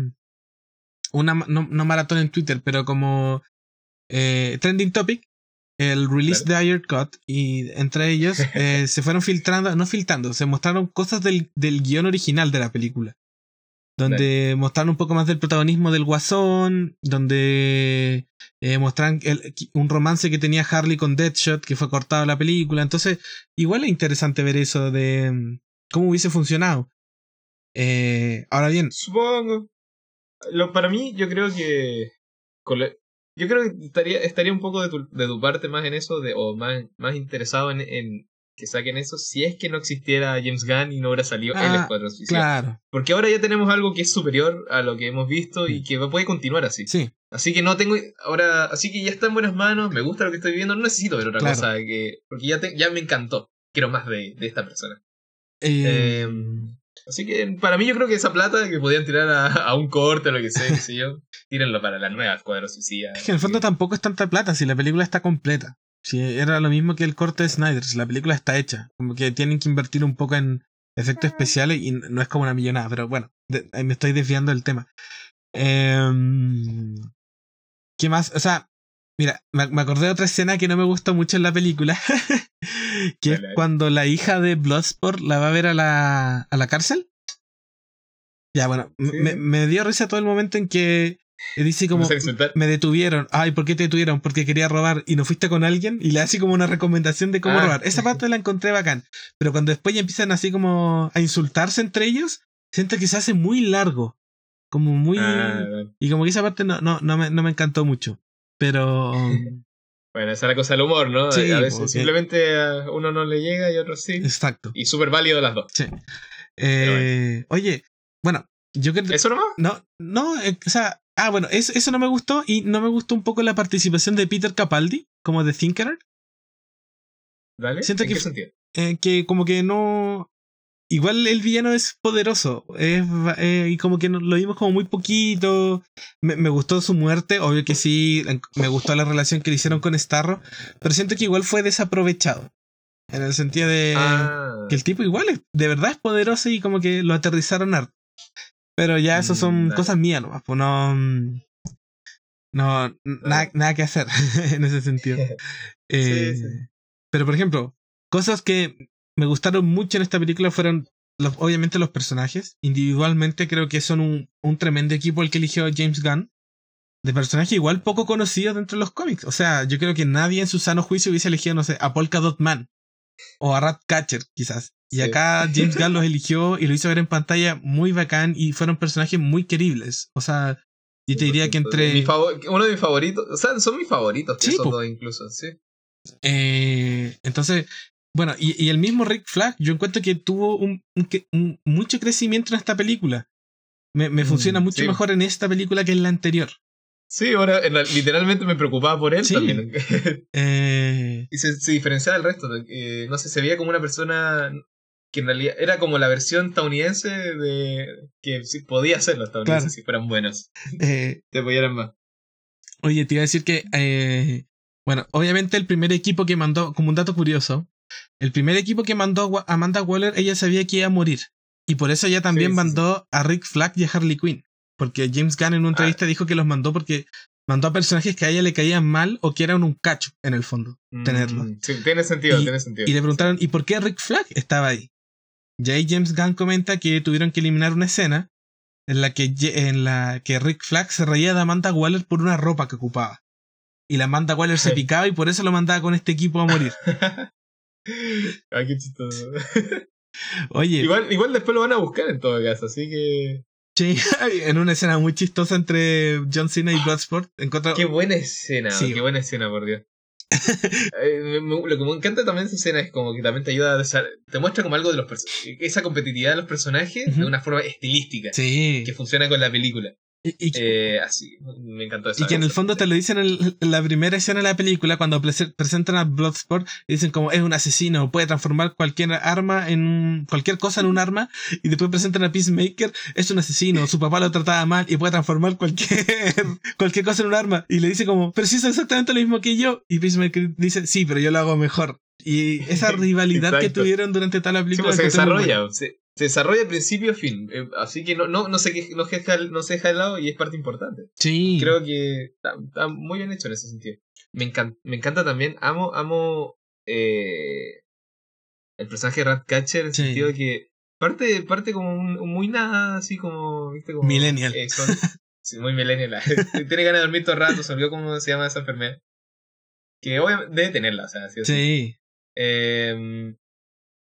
Una, no, no maratón en Twitter, pero como eh, trending topic, el release de Ayer Cut, y entre ellos eh, se fueron filtrando, no filtrando, se mostraron cosas del, del guion original de la película. Donde mostraron un poco más del protagonismo del guasón, donde eh, mostraron el- un romance que tenía Harley con Deadshot, que fue cortado la película. Entonces, igual es interesante ver eso de mm, cómo hubiese funcionado. Eh, ahora bien, Supongo. Lo, para mí, yo creo que. Yo creo que estaría, estaría un poco de tu, de tu parte más en eso, de, o más, más interesado en, en que saquen eso si es que no existiera James Gunn y no hubiera salido el Ah, Escuadrón Suicida. Claro, Porque ahora ya tenemos algo que es superior a lo que hemos visto y que puede continuar así. sí. Así que no tengo. Ahora, así que ya está en buenas manos, me gusta lo que estoy viendo, no necesito ver otra Claro. cosa que. Porque ya, te- ya me encantó. Quiero más de, de esta persona. Eh, Eh, así que para mí yo creo que esa plata que podían tirar a, a un corte o lo que sea, qué sé yo, tírenlo para la nueva Escuadrón Suicida. es que en el fondo tampoco es tanta plata si la película está completa. Si era lo mismo que el corte de Snyder, la película está hecha. Como que tienen que invertir un poco en efectos especiales y no es como una millonada, pero bueno, de- ahí me estoy desviando del tema. Em, ¿Qué más? O sea, mira, me, me acordé de otra escena que no me gusta mucho en la película, que es cuando la hija de Bloodsport la va a ver a la, a la cárcel. Ya, bueno, Sí. me, me dio risa todo el momento en que dice como, me detuvieron. Ay, ¿por qué te detuvieron? Porque quería robar y no fuiste con alguien y le hace como una recomendación de cómo Ah. robar. Esa parte la encontré bacán. Pero cuando después ya empiezan así como a insultarse entre ellos, siento que se hace muy largo. Como muy... Ah, bueno. Y como que esa parte no, no, no, me, no me encantó mucho. Pero... Bueno, esa es la cosa del humor, ¿no? Sí, a veces porque- simplemente a uno no le llega y a otro sí. Exacto. Y súper válido las dos. Sí. Eh, Oye, bueno, yo creo ¿Eso nomás? No, no, eh, o sea... Ah, bueno, eso, eso no me gustó y no me gustó un poco la participación de Peter Capaldi como de Thinker. Dale. Siento ¿En que qué sentido? eh, que como que no... Igual el villano es poderoso es, eh, y como que no- lo vimos como muy poquito. Me, me gustó su muerte, obvio que sí, me gustó la relación que le hicieron con Starro, pero siento que igual fue desaprovechado. En el sentido de ah, que el tipo igual es- de verdad es poderoso y como que lo aterrizaron harto. Pero ya eso son Mm, cosas mías nomás, pues no... mm, No, nada, nada que hacer en ese sentido. Eh, sí. Pero por ejemplo, cosas que me gustaron mucho en esta película fueron los, obviamente los personajes. Individualmente creo que son un, un tremendo equipo el que eligió James Gunn. De personajes igual poco conocidos dentro de los cómics. O sea, yo creo que nadie en su sano juicio hubiese elegido, no sé, a Polka Dot Man. O a Ratcatcher, quizás. Y Sí. acá James Gunn los eligió y lo hizo ver en pantalla muy bacán y fueron personajes muy queribles. O sea, yo te diría que entre... Mi uno de mis favoritos. O sea, son mis favoritos. Sí, esos po. dos incluso, sí. Eh, entonces, bueno, y, y el mismo Rick Flag, yo encuentro que tuvo un, un que- un- mucho crecimiento en esta película. Me, me Mm, funciona mucho sí. mejor en esta película que en la anterior. Sí, la- literalmente me preocupaba por él Sí. también. Eh, y se, se diferenciaba del resto. eh, no sé, se veía como una persona que en realidad era como la versión estadounidense de que sí podía ser los estadounidenses Claro. si fueran buenos. eh, Te apoyaran más. oye, te iba a decir que, eh, bueno, obviamente el primer equipo que mandó, como un dato curioso, el primer equipo que mandó a Amanda Waller, ella sabía que iba a morir. Y por eso ella también Sí, sí, mandó a Rick Flag y a Harley Quinn. Porque James Gunn en una Ah. entrevista dijo que los mandó porque mandó a personajes que a ella le caían mal o que eran un cacho, en el fondo. tenerlo. Mm, Sí, tiene sentido, tiene sentido. Y le preguntaron, ¿y por qué Rick Flag estaba ahí? Y ahí James Gunn comenta que tuvieron que eliminar una escena en la que, en la que Rick Flag se reía de Amanda Waller por una ropa que ocupaba. Y la Amanda Waller se picaba y por eso lo mandaba con este equipo a morir. Ay, qué chistoso. Oye, Igual, igual después lo van a buscar en todo caso, así que. Sí, en una escena muy chistosa entre John Cena y Bloodsport. Qué buena escena, Sí. qué buena escena, por Dios. Eh, me- lo que me encanta también de esa escena es como que también te ayuda a desa- te muestra como algo de los esa competitividad de los personajes de una forma estilística Sí. que funciona con la película. Y, y- Eh, así, me encantó eso. Y que en el fondo te lo dicen en, la primera escena de la película, cuando prese- presentan a Bloodsport, y dicen como es un asesino, puede transformar cualquier arma en un- cualquier cosa en un arma, y después presentan a Peacemaker, es un asesino, su papá lo trataba mal y puede transformar cualquier, cualquier cosa en un arma. Y le dice como, pero si es exactamente lo mismo que yo. Y Peacemaker dice, sí, pero yo lo hago mejor. Y esa rivalidad que tuvieron durante toda la Sí, película. pues se desarrolla, se, desarrolla de principio a fin. eh, así que no, no, no, se, que- no, se deja, no se deja de lado y es parte importante. Sí. Creo que está, está muy bien hecho en ese sentido. Me encanta, me encanta también, amo, amo eh, el personaje de Ratcatcher en el Sí. sentido de que parte, parte como un, un muy nada, así como, viste, como... Millennial. eh, sí, muy millennial. Tiene ganas de dormir todo el rato, se olvidó cómo se llama esa enfermedad. Que obviamente debe tenerla, o sea, sí o sí. Sí. Eh,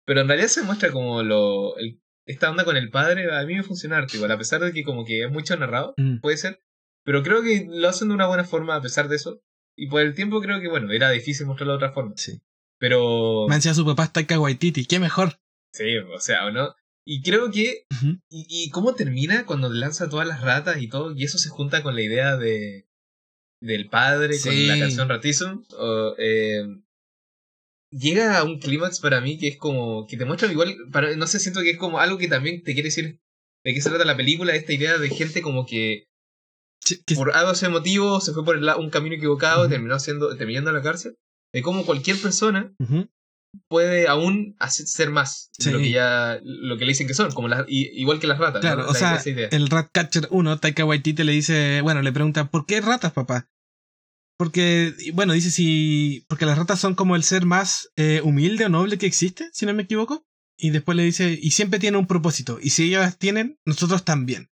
pero en realidad se muestra como lo el- esta onda con el padre, a mí me funciona igual, a pesar de que como que es mucho narrado, Mm. puede ser. Pero creo que lo hacen de una buena forma a pesar de eso. Y por el tiempo creo que, bueno, era difícil mostrarlo de otra forma. Sí. Pero. Me decía su papá es Taika Waititi, qué mejor. Sí, o sea, ¿o no? Y creo que. Y cómo termina cuando lanza todas las ratas y todo, y eso se junta con la idea de. del padre, Sí. con la canción Ratism. o, eh, llega a un clímax para mí que es como. que te muestra igual. Para, no sé, siento que es como algo que también te quiere decir de qué se trata la película, esta idea de gente como que que- por algo ese motivo se fue por el un camino equivocado y Ujú. terminó siendo, terminando en la cárcel. De cómo cualquier persona puede aún hacer, ser más de lo que ya lo que le dicen que son, como las, i- igual que las ratas. Claro, ¿no? o La- sea, el Ratcatcher 1, Taika Waititi le dice, bueno, le pregunta, ¿por qué ratas, papá? Porque, bueno, dice si, porque las ratas son como el ser más eh, humilde o noble que existe, si no me equivoco. Y después le dice, y siempre tiene un propósito, y si ellas tienen, nosotros también.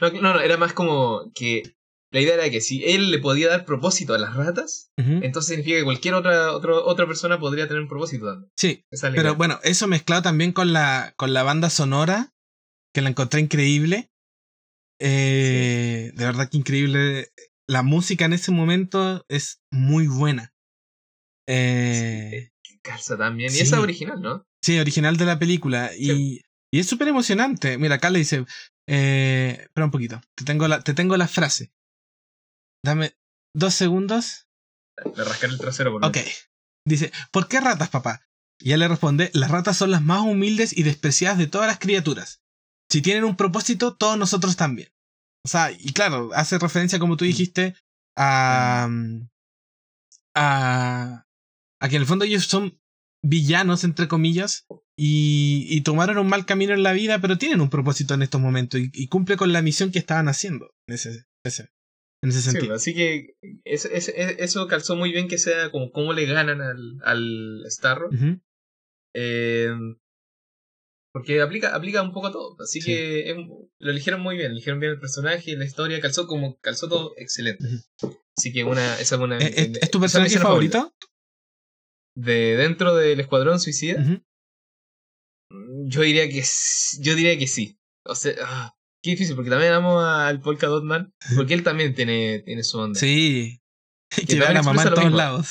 No, no, no, era más como que la idea era que si él le podía dar propósito a las ratas, entonces significa que cualquier otra, otro- otra persona podría tener un propósito también. Sí, Esa pero idea. bueno, eso mezclado también con la, con la banda sonora, que la encontré increíble. Eh, De verdad que increíble. La música en ese momento es muy buena. Eh, Calza también. Y sí. esa es original, ¿no? Sí, original de la película. Y, y es súper emocionante. Mira, acá le dice. Eh, espera un poquito. Te tengo, la, te tengo la frase. Dame dos segundos. De rascar el trasero por Ok. Dice, ¿por qué ratas, papá? Y él le responde, las ratas son las más humildes y despreciadas de todas las criaturas. Si tienen un propósito, todos nosotros también. O sea, y claro, hace referencia, como tú dijiste, a, a, a que en el fondo ellos son villanos, entre comillas, y, y tomaron un mal camino en la vida, pero tienen un propósito en estos momentos y, y cumple con la misión que estaban haciendo en ese, ese- en ese Sí, sentido. así que es- es- es- eso calzó muy bien que sea como cómo le ganan al, al Starro. Eh, porque aplica, aplica un poco a todo. Así Sí. que es- lo eligieron muy bien, eligieron bien el personaje, la historia, calzó como calzó todo excelente. Así que una, esa es una. ¿Es, es- es tu personaje escena favorito? De dentro del Escuadrón Suicida, Ujú. yo diría que yo diría que sí. O sea, ah, qué difícil, porque también amo al Polka Dot Man, porque él también tiene, tiene su onda. Sí. Que también va a la mamá en todos mismo. lados.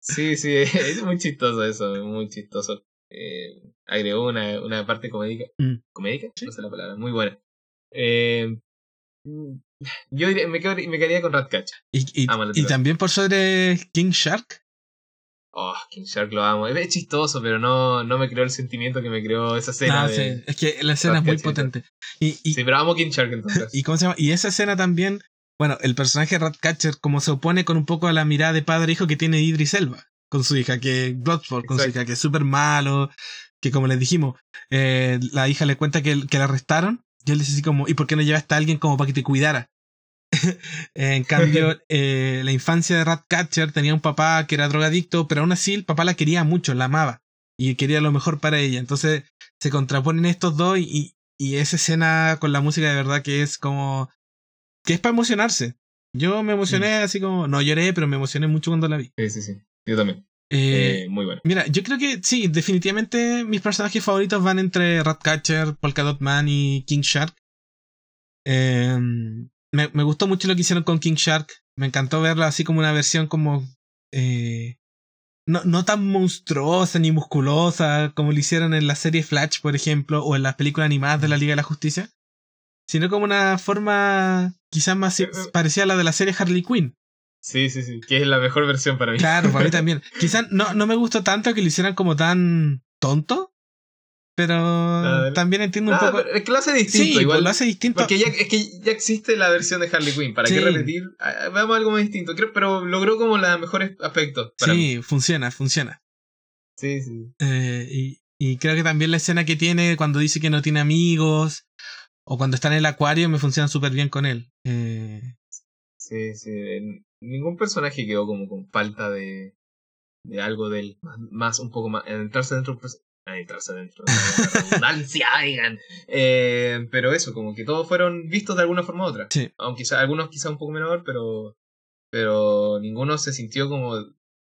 Sí, sí, es muy chistoso eso, muy chistoso. Eh, agregó una, una parte comédica. Mm. ¿Comédica? Sí. No sé la palabra, muy buena. Eh, mm, yo diría- me, quedaría- me quedaría con Ratcatcher. Y, también por sobre King Shark. Oh, King Shark lo amo. Es chistoso, pero no, no me creó el sentimiento que me creó esa escena. No, de- sí, es que la escena es muy potente. Y, y, Sí, pero amo King Shark entonces. y cómo se llama? Y esa escena también, bueno, el personaje Ratcatcher como se opone con un poco a la mirada de padre e que tiene Idris Elba con su hija, que Bloodsport con su hija, que es súper malo, que como les dijimos, eh, la hija le cuenta que, que la arrestaron, y él dice así como, ¿y por qué no llevaste a alguien como para que te cuidara? en cambio, eh, la infancia de Ratcatcher tenía un papá que era drogadicto, pero aún así el papá la quería mucho, la amaba, y quería lo mejor para ella. Entonces se contraponen estos dos y, y esa escena con la música de verdad que es como... que es para emocionarse. Yo me emocioné así como, no lloré, pero me emocioné mucho cuando la vi. Sí, sí, sí. Yo también. Eh, Eh, muy bueno. Mira, yo creo que sí, definitivamente mis personajes favoritos van entre Ratcatcher, Polka Dot Man y King Shark. Eh, me, me gustó mucho lo que hicieron con King Shark. Me encantó verlo así como una versión como... eh, no, no tan monstruosa ni musculosa como lo hicieron en la serie Flash, por ejemplo, o en las películas animadas de la Liga de la Justicia. Sino como una forma quizás más parecida a la de la serie Harley Quinn. Sí, sí, sí. Que es la mejor versión para mí. Claro, para mí también. Quizás no, no me gustó tanto que lo hicieran como tan tonto, pero también entiendo un Ah, poco. es que lo hace distinto, Sí, igual. lo hace distinto. Porque ya, es que ya existe la versión de Harley Quinn. ¿Para Sí. qué repetir? Ah, Veamos algo más distinto. Creo, pero logró como los mejores aspectos. Para mí. Sí, funciona, funciona. Sí, sí. Eh, y, y creo que también la escena que tiene cuando dice que no tiene amigos o cuando está en el acuario me funciona súper bien con él. Eh, Sí, sí. Ningún personaje quedó como con falta de, de algo de él. Más, más- un poco más. Entrarse dentro. Pues, ah, entrarse dentro. la redundancia, digan. Eh, pero eso, como que todos fueron vistos de alguna forma u otra. sí, Aunque quizá- algunos quizá un poco menor, pero. Pero ninguno se sintió como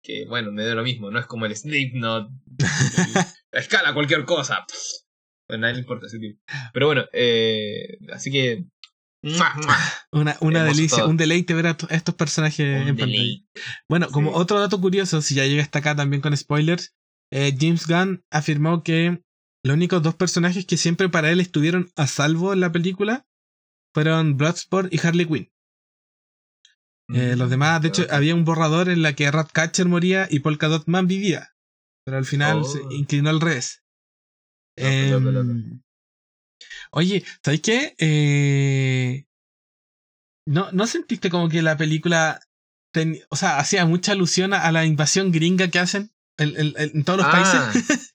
que, bueno, me dio lo mismo. No es como el Slipknot. el- escala cualquier cosa. Pues a nadie le importa ese tipo. Pero bueno, eh, así que. Una, una delicia, todo. un deleite ver a, to- a estos personajes Un en pantalla. Bueno, como Sí. otro dato curioso, si ya llega hasta acá también con spoilers, eh, James Gunn afirmó que los únicos dos personajes que siempre para él estuvieron a salvo en la película fueron Bloodsport y Harley Quinn. Eh, los demás, de hecho, Mm, había un borrador en la que Ratcatcher moría y Polka Dot Man vivía. Pero al final Oh. se inclinó al revés. Loco. Em, Oye, ¿sabes qué? Eh, ¿no, ¿No sentiste como que la película ten- o sea, hacía mucha alusión a, la invasión gringa que hacen en, en- en todos los Ah. países?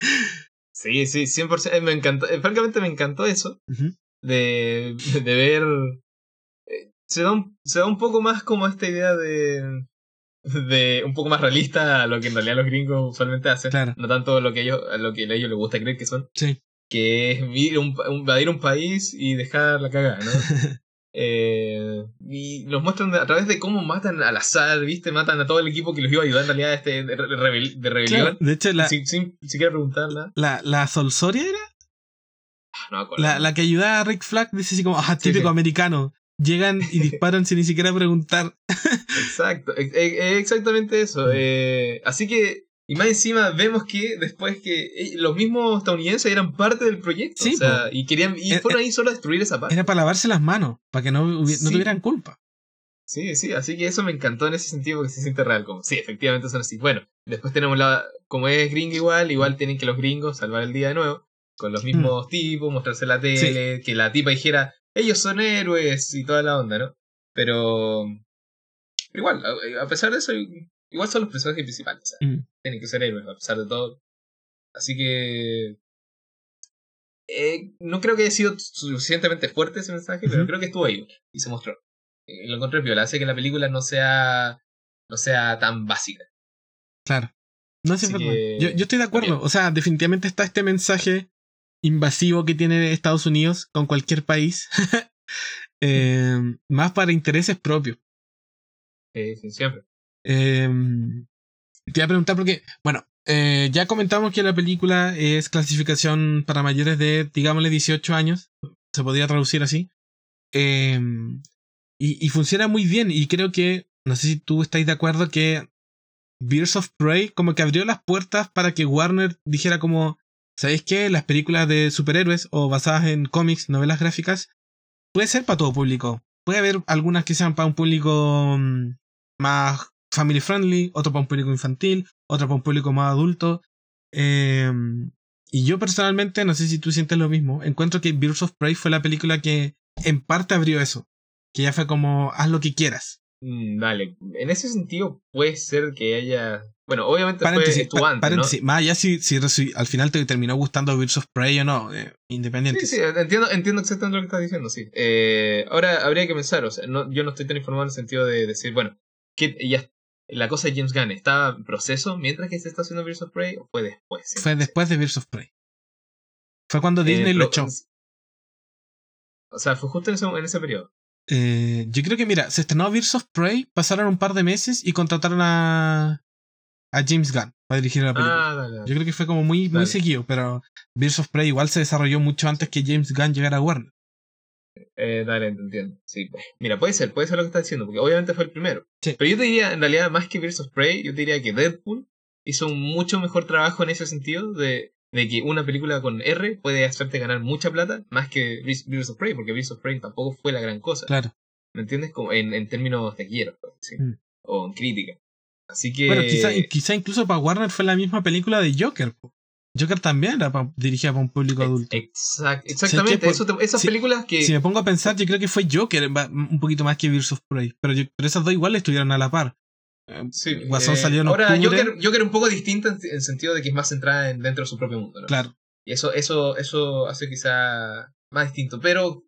Sí, sí, 100%. eh, Me encantó, eh, francamente me encantó eso. De, de ver. eh, Se da, un, se da un poco más como esta idea de. de un poco más realista a lo que en realidad los gringos usualmente hacen. Claro. No tanto lo que ellos, a lo que a ellos les gusta creer que son. Sí. Que es ir un, invadir un país y dejar la cagada, ¿no? Eh, y nos muestran a través de cómo matan al azar, ¿viste? Matan a todo el equipo que los iba a ayudar en realidad a este de, re- rebel- de rebelión. Claro, de hecho, la, sin, sin siquiera preguntarla. la, la Solsoria era Ah, No me acuerdo. la, la que ayudaba a Rick Flag, dice así como, ah, Sí, típico sí. americano. Llegan y disparan sin ni siquiera preguntar. Exacto, e- e- exactamente eso. Eh, así que, y más encima vemos que después que eh, los mismos estadounidenses eran parte del proyecto. Sí, o sea, y querían, y Eh, fueron ahí solo a destruir esa parte. Era para lavarse las manos, para que no, no Sí. tuvieran culpa. Sí, sí, así que eso me encantó en ese sentido porque se siente real, como, sí, efectivamente son así. Bueno, después tenemos la, como es gringo igual, igual tienen que los gringos salvar el día de nuevo, con los mismos tipos, mostrarse la tele, que la tipa dijera, ellos son héroes y toda la onda, ¿no? Pero, igual, a pesar de eso, igual son los personajes principales, sea, Mm. tienen que ser héroes a pesar de todo. Así que... eh, no creo que haya sido suficientemente fuerte ese mensaje, pero creo que estuvo ahí y se mostró. Eh, Lo encontré piola, hace que la película no sea no sea tan básica. Claro. No verdad. que- Yo, yo estoy de acuerdo. bien. O sea, definitivamente está este mensaje invasivo que tiene Estados Unidos con cualquier país. Eh, más para intereses propios. Eh, sí, siempre. Eh, te iba a preguntar porque, bueno, eh, ya comentamos que la película es clasificación para mayores de, digámosle, 18 años. Se podría traducir así. Eh, y, y funciona muy bien. Y creo que, no sé si tú estáis de acuerdo que Birds of Prey como que abrió las puertas para que Warner dijera como, ¿sabéis qué? Las películas de superhéroes o basadas en cómics, novelas gráficas, puede ser para todo público. Puede haber algunas que sean para un público mm, más family friendly, otro para un público infantil, otro para un público más adulto. Eh, y yo personalmente, no sé si tú sientes lo mismo, encuentro que Birds of Prey fue la película que en parte abrió eso. Que ya fue como, haz lo que quieras. Mm, Dale, en ese sentido puede ser que haya... Bueno, obviamente Paréntesis, fue pa- antes, paréntesis. Más allá si, si, si al final te terminó gustando Birds of Prey o no, eh, independiente. Sí, sí, entiendo, entiendo exactamente lo que estás diciendo, sí. Eh, ahora habría que pensar, o sea, no, yo no estoy tan informado en el sentido de decir, bueno, que ya la cosa de James Gunn estaba en proceso mientras que se está haciendo Birds of Prey o fue después. Sí, Fue después de Birds of Prey. Fue cuando Eh, Disney lo echó. O sea, fue justo en ese, en ese periodo. Eh, yo creo que, mira, se estrenó Birds of Prey, pasaron un par de meses y contrataron a, a James Gunn para dirigir la película. Ah, dale, dale. Yo creo que fue como muy, muy seguido, pero Birds of Prey igual se desarrolló mucho antes que James Gunn llegara a Warner. Eh, dale, te entiendo. Sí. Mira, puede ser, puede ser lo que estás diciendo, porque obviamente fue el primero. Sí. Pero yo te diría, en realidad, más que Birds of Prey, yo te diría que Deadpool hizo un mucho mejor trabajo en ese sentido de, de que una película con R puede hacerte ganar mucha plata más que Birds of Prey, porque Birds of Prey tampoco fue la gran cosa. Claro. ¿Me entiendes? Como en, en términos de quiero, sí. Mm. o en crítica. Así que... Bueno, quizá, quizá incluso para Warner fue la misma película de Joker. po. Joker también era pa- dirigida para un público adulto. Exact- exactamente, eso te- esas si- películas que... Si me pongo a pensar, yo creo que fue Joker un poquito más que of Prey. Pero, yo- pero esas dos igual estuvieron a la par. Eh, Sí, Guasón eh, salió en ahora. Joker, Joker un poco distinta en, el sentido de que es más centrada en, dentro de su propio mundo. ¿no? Claro. Y eso, eso, eso hace quizá más distinto. Pero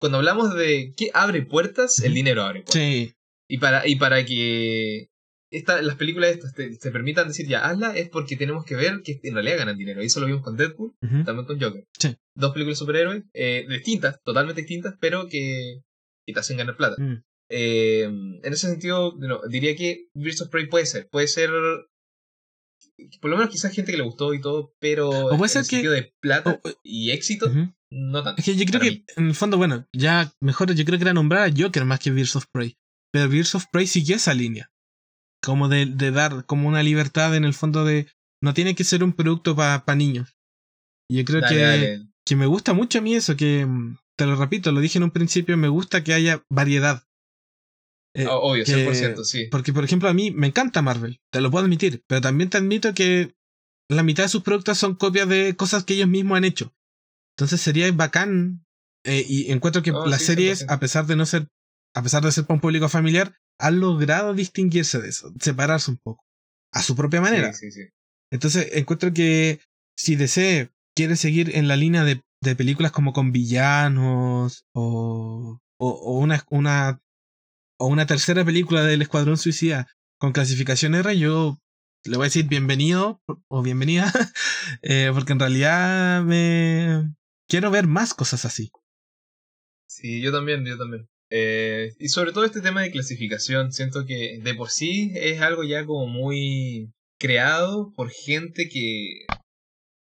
cuando hablamos de qué abre puertas, el dinero abre puertas. Sí. Y para, y para que esta, las películas estas te, te permitan decir ya, hazla, es porque tenemos que ver que en realidad ganan dinero. Y eso lo vimos con Deadpool, Ujú. también con Joker. Sí. Dos películas de superhéroes, eh, distintas, totalmente distintas, pero que, que te hacen ganar plata. Mm. Eh, en ese sentido, no, diría que Birds of Prey puede ser. Puede ser. Por lo menos quizás gente que le gustó y todo, pero O puede en ser el que- sentido de plata o- y éxito, no tanto. Es que yo creo que, mí. en el fondo, bueno, ya mejor yo creo que era nombrar a Joker más que Birds of Prey. Pero Birds of Prey siguió esa línea. Como de, de dar como una libertad en el fondo de. No tiene que ser un producto para niños. Y yo creo Dale, que, dale. que me gusta mucho a mí eso, que mm, te lo repito, lo dije en un principio, me gusta que haya variedad. Eh, Obvio, que- 100%, sí. Porque, por ejemplo, a mí me encanta Marvel, te lo puedo admitir, pero también te admito que la mitad de sus productos son copias de cosas que ellos mismos han hecho. Entonces sería bacán. eh, y encuentro que Oh, las sí, series, 100%. a pesar de no ser, a pesar de ser para un público familiar, han logrado distinguirse de eso, separarse un poco. A su propia manera. Sí, sí, sí. Entonces encuentro que si DC quiere seguir en la línea de, de películas como con villanos o, o, o una, una o una tercera película del Escuadrón Suicida con clasificación R, yo le voy a decir bienvenido o bienvenida, eh, porque en realidad me quiero ver más cosas así. Sí, yo también, yo también. Eh, y sobre todo este tema de clasificación, siento que de por sí es algo ya como muy creado por gente que,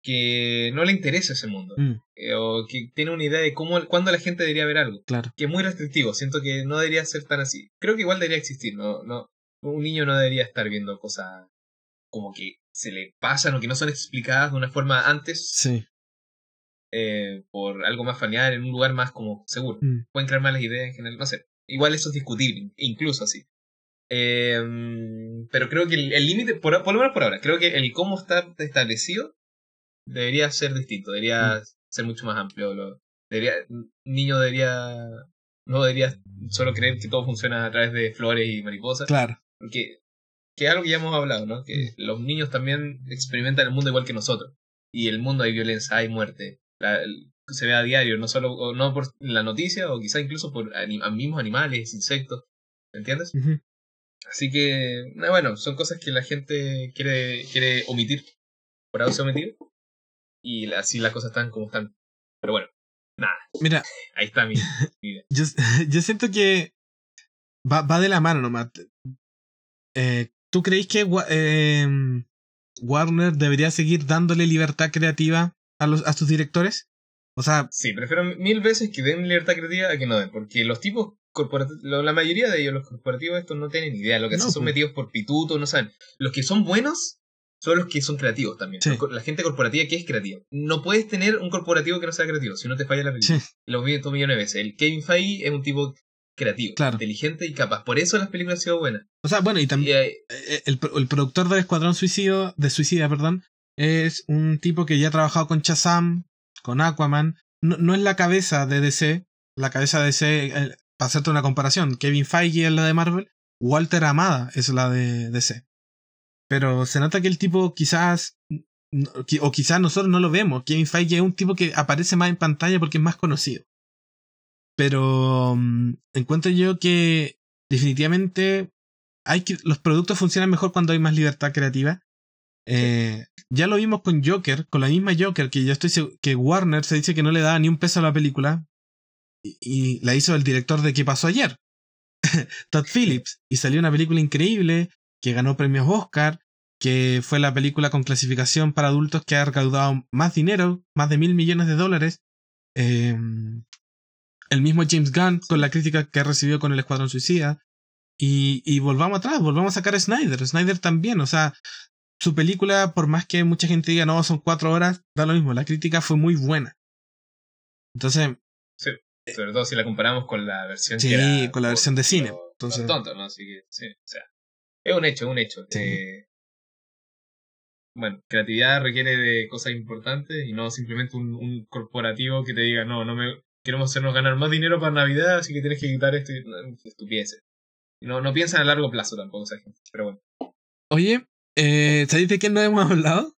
que no le interesa ese mundo. Mm, eh, o que tiene una idea de cómo, cuándo la gente debería ver algo. claro. Que es muy restrictivo, siento que no debería ser tan así. Creo que igual debería existir, no, no, un niño no debería estar viendo cosas como que se le pasan o que no son explicadas de una forma antes Sí. Eh, por algo más familiar, en un lugar más como seguro. Mm, Pueden crear malas ideas en general, no sé. Igual eso es discutible, incluso así. Eh, pero creo que el límite, por, por lo menos por ahora, creo que el cómo está establecido debería ser distinto, debería ser mucho más amplio. Lo, debería, niño debería, no debería solo creer que todo funciona a través de flores y mariposas, claro. porque que es algo que ya hemos hablado, ¿no? Que los niños también experimentan el mundo igual que nosotros. Y el mundo hay violencia, hay muerte. La- se ve a diario, no solo no por la noticia, o quizá incluso por mismos animales, insectos. ¿Me entiendes? Así que, bueno, son cosas que la gente quiere, quiere omitir. Por algo se omitir. Y así las cosas están como están. Pero bueno, nada, Mira, ahí está mi, mi idea. yo, yo siento que va, va de la mano nomás. Eh, ¿Tú creéis que eh, Warner debería seguir dándole libertad creativa a, los, a sus directores? O sea, Sí, prefiero mil veces que den libertad creativa a que no den, porque los tipos corporativos, la mayoría de ellos, los corporativos, estos no tienen idea, lo que No, hacen son pues. metidos por pituto, no saben. Los que son buenos son los que son creativos también. Sí. La gente corporativa que es creativa. No puedes tener un corporativo que no sea creativo, si no te falla la película. sí, Lo vi estos millones de veces. El Kevin Feige es un tipo creativo, Claro. inteligente y capaz. Por eso las películas han sido buenas. o sea, bueno, y Y, también eh, eh, el, el productor del Escuadrón Suicidio, de Suicida, perdón, es un tipo que ya ha trabajado con Shazam, con Aquaman. No, no es la cabeza de DC, la cabeza de DC, eh, para hacerte una comparación, Kevin Feige es la de Marvel, Walter Amada es la de DC. Pero se nota que el tipo quizás, o quizás nosotros no lo vemos, Kevin Feige es un tipo que aparece más en pantalla porque es más conocido. Pero mm, encuentro yo que definitivamente hay que, los productos funcionan mejor cuando hay más libertad creativa. Eh, ya lo vimos con Joker, con la misma Joker, que yo estoy que Warner se dice que no le da ni un peso a la película. Y, y la hizo el director de ¿Qué pasó ayer? Todd Phillips. Y salió una película increíble que ganó premios Oscar, que fue la película con clasificación para adultos que ha recaudado más dinero, más de mil millones de dólares. Eh, el mismo James Gunn con la crítica que recibió con el Escuadrón Suicida. Y, y volvamos atrás, volvamos a sacar a Snyder. Snyder también, o sea, su película, por más que mucha gente diga, no, son cuatro horas, da lo mismo, la crítica fue muy buena. Entonces, sobre todo si la comparamos con la versión Sí, que era con la versión de cine, entonces- los tontos, ¿no? Así que, sí, o sea, es un hecho, es un hecho. Sí. Eh, bueno, creatividad requiere de cosas importantes y no simplemente un, un corporativo que te diga, no, no me queremos hacernos ganar más dinero para Navidad, así que tienes que quitar esto y no, estupideces. No, no piensan a largo plazo tampoco esa gente, pero bueno. oye, eh, ¿sabéis de quién no hemos hablado?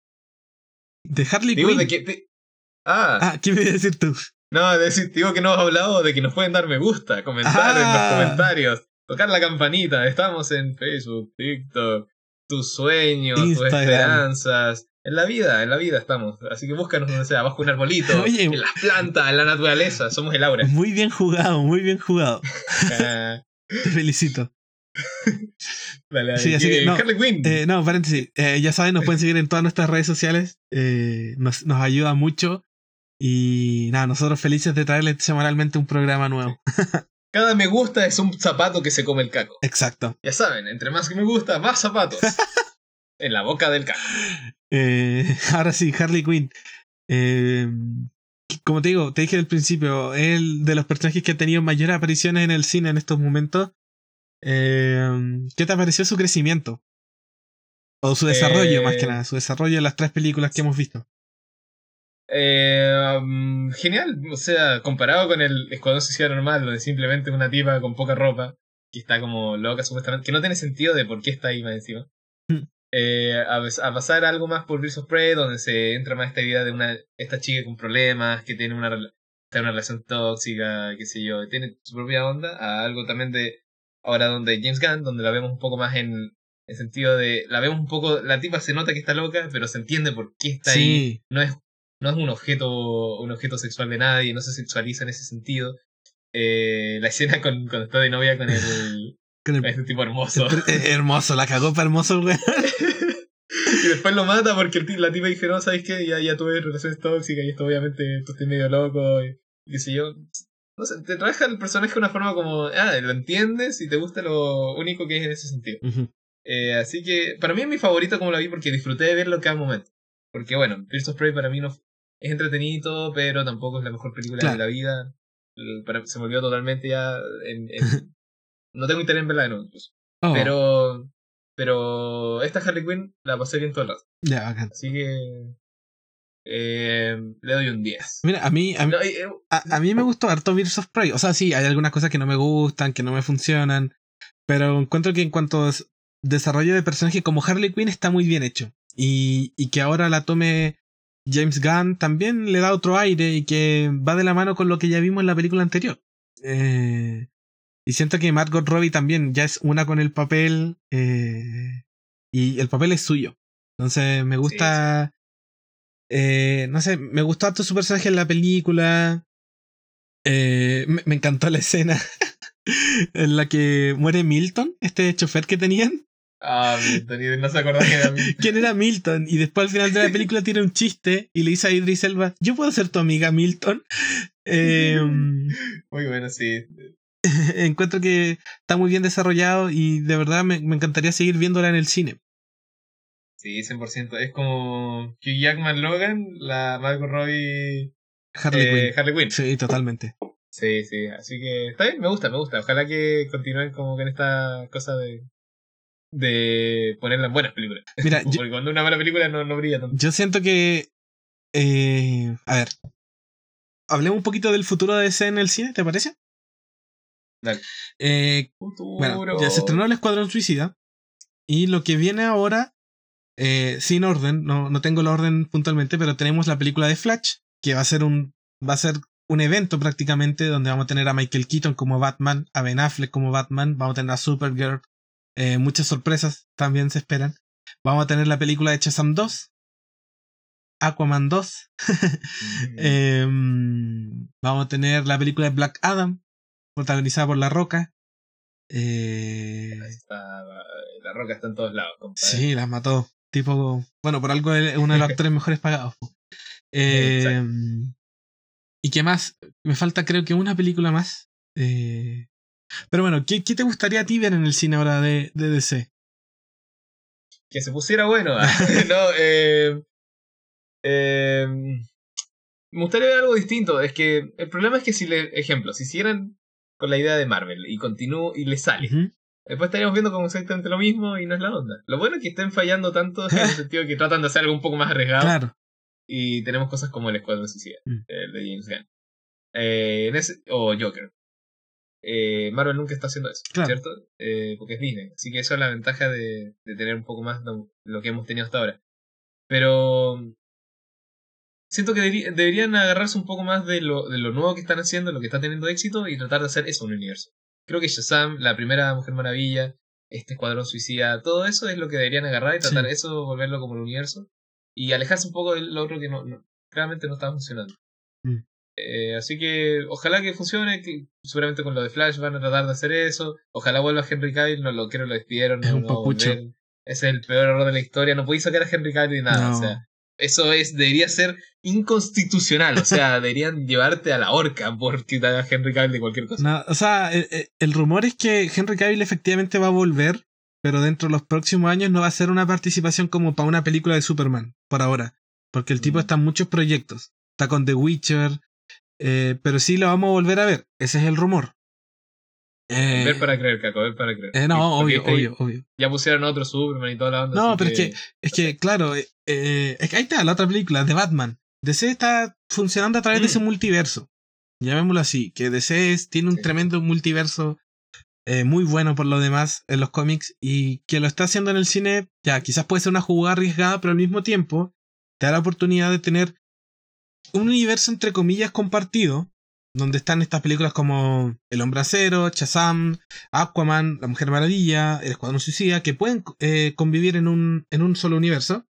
De Harley Digo, Quinn. de que... de- Ah, Ah, ¿qué me iba a decir tú? no, de decir, digo que no hemos hablado de que nos pueden dar me gusta, comentar Ah. en los comentarios, tocar la campanita. Estamos en Facebook, TikTok, tus sueños, tus esperanzas. En la vida, en la vida estamos. Así que búscanos donde sea, bajo un arbolito, Oye. en las plantas, en la naturaleza. Somos el aura. Muy bien jugado, muy bien jugado. Ah, Te felicito. Sí, así que no, Harley Quinn. Eh, no, paréntesis. Eh, ya saben, nos pueden seguir en todas nuestras redes sociales. Eh, nos, nos ayuda mucho. Y nada, nosotros felices de traerles semanalmente un programa nuevo. Cada me gusta es un zapato que se come el caco. Exacto. Ya saben, entre más que me gusta, más zapatos. en la boca del caco. Ahora sí, Harley Quinn. Eh, como te digo, te dije al principio, es el de los personajes que ha tenido mayores apariciones en el cine en estos momentos. Eh, ¿Qué te pareció su crecimiento? O su desarrollo, Eh, más que nada, su desarrollo en las tres películas que hemos visto. Eh, um, genial, o sea, comparado con el Escuadrón Suicida normal, donde simplemente una tipa con poca ropa, que está como loca supuestamente, que no tiene sentido de por qué está ahí más encima. Hmm. Eh, a, a pasar algo más por of Prey, donde se entra más esta idea de una esta chica con problemas, que tiene una, una relación tóxica, qué sé yo, tiene su propia onda, a algo también de ahora donde James Gunn, donde la vemos un poco más en el sentido de, la vemos un poco, la tipa se nota que está loca, pero se entiende por qué está ahí no es, no es un objeto, un objeto sexual de nadie, no se sexualiza en ese sentido. Eh, la escena con, cuando está de novia con el con el- este tipo hermoso. eh, hermoso, la cagó para hermoso, güey. y después lo mata porque el la tipa dice, no, ¿sabes qué? Ya, ya tuve relaciones tóxicas y esto obviamente tú estás medio loco y qué sé yo. No sé, te trabaja el personaje de una forma como, ah, lo entiendes y te gusta lo único que es en ese sentido. Eh, así que para mí es mi favorito como la vi porque disfruté de verlo cada momento. Porque bueno, Birds of Prey para mí no es entretenido, pero tampoco es la mejor película Claro. de la vida. Para- se volvió totalmente ya en, en- no tengo interés en verla de nuevo incluso. Oh, Pero pero esta Harley Quinn la pasé bien todo el rato. ya, bacán. Así que eh, le doy un 10. Mira, a mí, a mí, eh, a, a mí me gustó harto Birds of Prey. O sea, sí, hay algunas cosas que no me gustan, que no me funcionan. Pero encuentro que en cuanto a desarrollo de personaje como Harley Quinn está muy bien hecho. Y, y que ahora la tome James Gunn también le da otro aire y que va de la mano con lo que ya vimos en la película anterior. Eh, y siento que Margot Robbie también ya es una con el papel. eh, y el papel es suyo. Entonces me gusta. Eh, no sé, me gustó harto su personaje en la película. Eh, me, me encantó la escena en la que muere Milton, este chofer que tenían. ah, Milton, no se acordaba que era Milton. ¿Quién era Milton? Y después al final de la película tiene un chiste y le dice a Idris Elba, yo puedo ser tu amiga Milton. Eh, Muy bueno, sí. encuentro que está muy bien desarrollado y de verdad me, me encantaría seguir viéndola en el cine. Sí, 100%. Es como Hugh Jackman Logan, la Margot Robbie Harley eh, Quinn. Harley Quinn. Sí, totalmente. Sí, sí, así que está bien, me gusta, me gusta. Ojalá que continúen como con esta cosa de de ponerla en buenas películas. Mira, yo, Porque cuando una mala película no, no brilla tanto. yo siento que... eh, a ver. Hablemos un poquito del futuro de DC en el cine, ¿te parece? Dale. Eh. Bueno, ya se estrenó el Escuadrón Suicida. Y lo que viene ahora, eh, sin orden, no, no tengo la orden puntualmente, pero tenemos la película de Flash, que va a ser un, va a ser un evento prácticamente donde vamos a tener a Michael Keaton como Batman, a Ben Affleck como Batman, vamos a tener a Supergirl, eh, muchas sorpresas también se esperan. Vamos a tener la película de Shazam 2, Aquaman 2, Mm. Em, vamos a tener la película de Black Adam, protagonizada por La Roca. Eh, está, la roca está en todos lados, compadre. sí, la mató. Tipo, bueno, por algo es uno de los actores mejores pagados. Eh. ¿Y qué más? Me falta creo que una película más. Eh, pero bueno, ¿qué, qué te gustaría a ti ver en el cine ahora de, de DC? Que se pusiera bueno. no, eh, eh, me gustaría ver algo distinto. Es que el problema es que si le, ejemplo, si hicieran con la idea de Marvel y continúo y le sale. Después estaríamos viendo como exactamente lo mismo y no es la onda. Lo bueno es que estén fallando tanto en el sentido de que tratan de hacer algo un poco más arriesgado. Claro. Y tenemos cosas como el Escuadrón Suicida, Mm. el de James Gunn. Eh, en ese, o Joker. Eh, Marvel nunca está haciendo eso, Claro. ¿cierto? Eh, porque es Disney. Así que eso es la ventaja de, de tener un poco más de lo que hemos tenido hasta ahora. Pero siento que deberían agarrarse un poco más de lo, de lo nuevo que están haciendo, lo que está teniendo éxito y tratar de hacer eso un universo. Creo que Shazam, la primera Mujer Maravilla, este Escuadrón Suicida, todo eso es lo que deberían agarrar y tratar Sí. eso, volverlo como el universo y alejarse un poco de lo otro que no, no- claramente no está funcionando. Mm. Eh, así que ojalá que funcione, que seguramente con lo de Flash van a tratar de hacer eso. Ojalá vuelva Henry Cavill, no lo creo, lo despidieron. Es no, un no papucho. Ese es el peor error de la historia. No podéis sacar a Henry Cavill y nada. No. O sea, Eso es, debería ser inconstitucional. O sea, deberían llevarte a la horca por quitar a Henry Cavill de cualquier cosa. No, o sea, el, el rumor es que Henry Cavill efectivamente va a volver, pero dentro de los próximos años no va a ser una participación como para una película de Superman, por ahora. Porque el tipo Mm. está en muchos proyectos. Está con The Witcher, eh, pero sí lo vamos a volver a ver. Ese es el rumor. Eh, Ver para creer, Caco, ver para creer. eh, no, porque obvio, este- obvio, obvio. Ya pusieron otro Superman y toda la onda. No, pero es que, es que, claro, eh, es que ahí está la otra película, de Batman. DC está funcionando a través de Mm. ese multiverso. Llamémoslo así, que DC es- tiene un Sí. tremendo multiverso muy bueno por lo demás en los cómics y que lo está haciendo en el cine, ya, quizás puede ser una jugada arriesgada, pero al mismo tiempo te da la oportunidad de tener un universo entre comillas compartido, donde están estas películas como El Hombre Acero, Shazam, Aquaman, La Mujer Maravilla, El Escuadrón Suicida, que pueden eh, convivir en un, en un solo universo.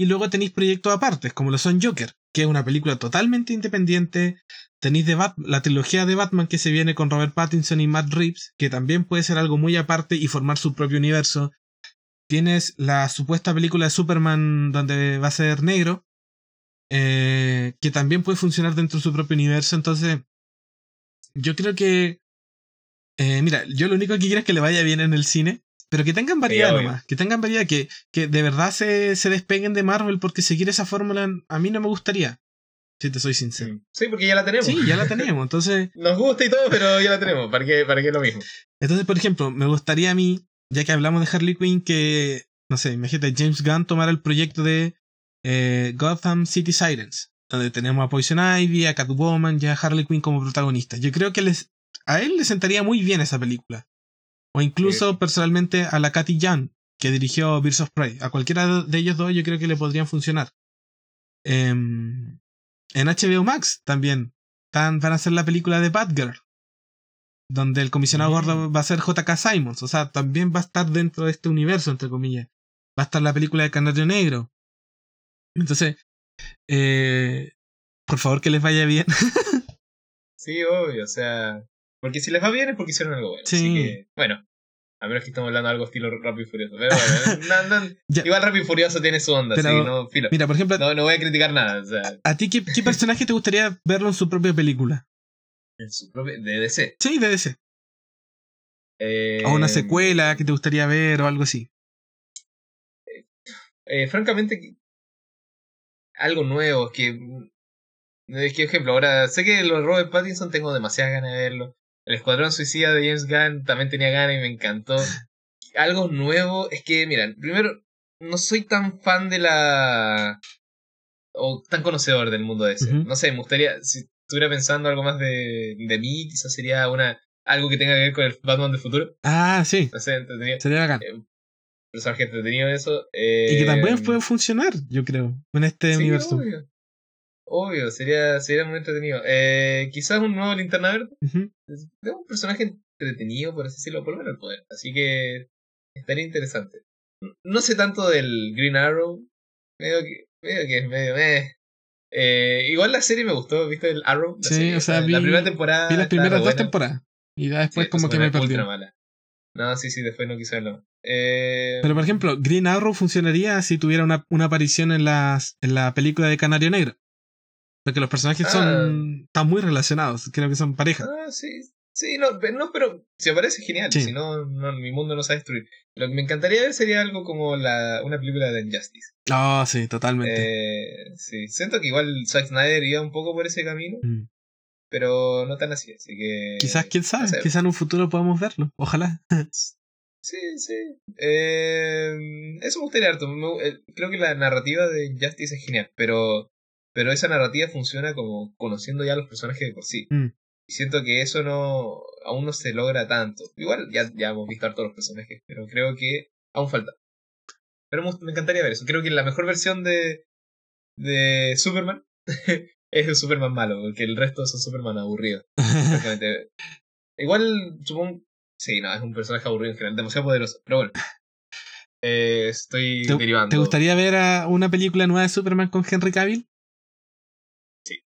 Y luego tenéis proyectos aparte, como lo son Joker, que es una película totalmente independiente. Tenéis la trilogía de Batman que se viene con Robert Pattinson y Matt Reeves, que también puede ser algo muy aparte y formar su propio universo. Tienes la supuesta película de Superman donde va a ser negro, eh, que también puede funcionar dentro de su propio universo. Entonces, yo creo que. eh, mira, yo lo único que quiero es que le vaya bien en el cine, pero que tengan variedad obvio. nomás. Que tengan variedad, que, que de verdad se, se despeguen de Marvel, porque seguir esa fórmula a mí no me gustaría. Si te soy sincero. Sí. Sí, porque ya la tenemos. Sí, ya la tenemos. Entonces, Nos gusta y todo, pero ya la tenemos. ¿Para qué, para qué lo mismo? entonces, por ejemplo, me gustaría a mí, ya que hablamos de Harley Quinn, que, no sé, imagínate, James Gunn tomara el proyecto de eh, Gotham City Sirens, donde tenemos a Poison Ivy, a Catwoman y a Harley Quinn como protagonistas. Yo creo que les, a él le sentaría muy bien esa película. O incluso personalmente a la Katy Jan, que dirigió Birds of Prey. A cualquiera de ellos dos yo creo que le podrían funcionar. Em, en HBO Max también van a hacer la película de Batgirl. Donde el comisionado Mm. gordo va a ser JK Simons. O sea, también va a estar dentro de este universo, entre comillas. Va a estar la película de Canario Negro. Entonces, eh, por favor que les vaya bien. Sí, obvio, o sea. Porque si les va bien es porque hicieron algo bueno. Sí. Así que, bueno. A menos que estamos hablando de algo estilo Rápido y Furioso. Pero bueno, no, no, igual Rápido y Furioso tiene su onda, Pero- sí, no, filo. Mira, por ejemplo, No, no voy a criticar nada, o sea, ¿a ti qué, qué personaje te gustaría verlo en su propia película? en su propio. de DC. Sí, de ese. Eh, O una secuela que te gustaría ver o algo así. Eh, francamente, que- algo nuevo, es que. mm, Es que, ejemplo, ahora sé que los Robert Pattinson tengo demasiadas ganas de verlo. El Escuadrón Suicida de James Gunn también tenía ganas y me encantó. Algo nuevo, es que, mira, primero, no soy tan fan de la. o tan conocedor del mundo de ese. No sé, me gustaría, si estuviera pensando algo más de, de mí, quizás sería una algo que tenga que ver con el Batman del futuro. Ah, sí. No sé. Sería bacán. Personaje entretenido eso. Y que Eh, también puede funcionar, yo creo, en este Sí, universo. Obvio. Obvio, sería, sería muy entretenido. Eh, quizás un nuevo linterna verde. Es un personaje entretenido, por así decirlo, por lo menos el poder. Así que estaría interesante. No sé tanto del Green Arrow. Medio que, medio que es medio meh. Eh, igual la serie me gustó, ¿viste el Arrow? La Sí, serie, o sea, la vi- primera temporada. Vi las primeras dos buena. temporadas. Y ya después Sí, como que me mala. No, sí, sí, después no quise verlo. Eh, Pero por ejemplo, Green Arrow funcionaría si tuviera una, una aparición en, las, en la película de Canario Negro. Porque los personajes Ah. son están muy relacionados, creo que son pareja. Ah, sí. Sí, no, pe- no, pero si aparece genial. Sí. Si no, no, mi mundo no se va a destruir. Lo que me encantaría ver sería algo como la, una película de Injustice. Ah, sí, totalmente. Eh, sí, siento que igual Zack Snyder iba un poco por ese camino, Mm. pero no tan así. Así que. Quizás, quién sabe, quizás en un futuro podamos verlo. Ojalá. Sí, sí. Eh, eso me gustaría harto. Eh, creo que la narrativa de Injustice es genial, pero, pero esa narrativa funciona como conociendo ya a los personajes de por sí. Mm. Y siento que eso no aún no se logra tanto. Igual ya, ya hemos visto a todos los personajes, pero creo que aún falta. Pero me, me encantaría ver eso. Creo que la mejor versión de, de Superman es el Superman malo, porque el resto son Superman aburridos. Igual, supongo. Sí, no, es un personaje aburrido en general, demasiado poderoso. Pero bueno. Eh, estoy ¿Te, derivando. te gustaría ver a una película nueva de Superman con Henry Cavill?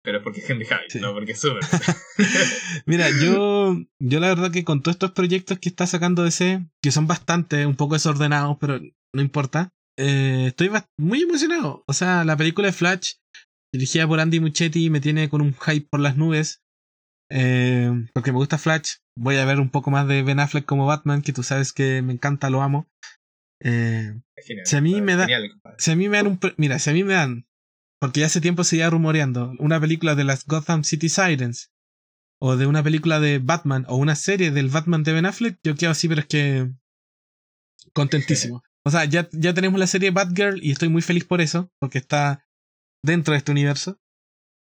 Pero es porque es Henry Cavill, Sí. no porque es Superman. Mira, yo, yo la verdad que con todos estos proyectos que está sacando DC, que son bastante, un poco desordenados, pero no importa. eh, estoy muy emocionado. O sea, la película de Flash, dirigida por Andy Muschietti, me tiene con un hype por las nubes. Eh, porque me gusta Flash. Voy a ver un poco más de Ben Affleck como Batman, que tú sabes que me encanta, lo amo. Eh, genial. Si a mí me da- Genial, si a mí me dan un... Mira, si a mí me dan... Porque ya hace tiempo se iba rumoreando una película de las Gotham City Sirens o de una película de Batman o una serie del Batman de Ben Affleck, yo quedo así, pero es que contentísimo. O sea, ya, ya tenemos la serie Batgirl y estoy muy feliz por eso, porque está dentro de este universo.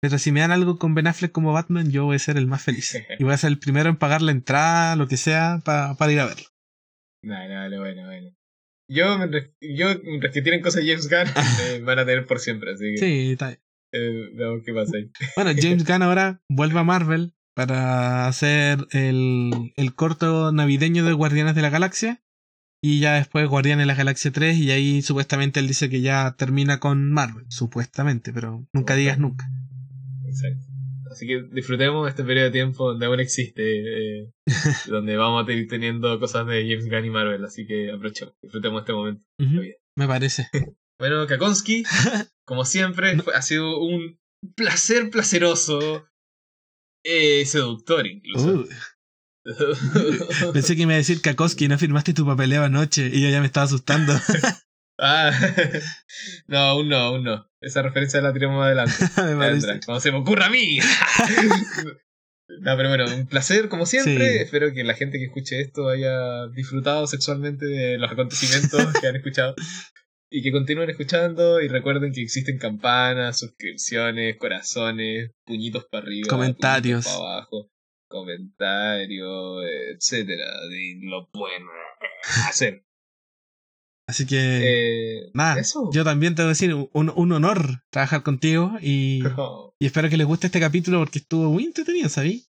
Pero si me dan algo con Ben Affleck como Batman, yo voy a ser el más feliz. Y voy a ser el primero en pagar la entrada, lo que sea, pa- para ir a verlo. No, no, no, bueno, bueno. Yo, mientras, yo, mientras que tienen cosas James Gunn, eh, van a tener por siempre, así que Sí, está bien. eh, veamos qué pasa ahí. Bueno, James Gunn ahora vuelve a Marvel para hacer el, el corto navideño de Guardianes de la Galaxia. Y ya después Guardianes de la Galaxia 3. Y ahí supuestamente él dice que ya termina con Marvel. Supuestamente, pero nunca digas nunca. Exacto. Así que disfrutemos este periodo de tiempo donde aún existe, eh, donde vamos a ir teniendo cosas de James Gunn y Marvel, así que aprovechemos, disfrutemos este momento. Me parece. Bueno, Kakonsky, como siempre, fue- ha sido un placer placeroso, eh, seductor incluso. Uh, pensé que me iba a decir Kakoski, no firmaste tu papeleo anoche. Y yo ya me estaba asustando. Ah, no, aún no, aún no. Esa referencia la tiramos adelante. me Como se me ocurra a mí. No, pero bueno, un placer como siempre. Sí. Espero que la gente que escuche esto haya disfrutado sexualmente de los acontecimientos que han escuchado. Y que continúen escuchando y recuerden que existen campanas, suscripciones, corazones, puñitos para arriba, Comentarios. para abajo, comentarios, etcétera, de lo pueden hacer. Así que. Eh, yo también te voy a decir un, un honor trabajar contigo. Y, No, y espero que les guste este capítulo porque estuvo muy entretenido, ¿sabí?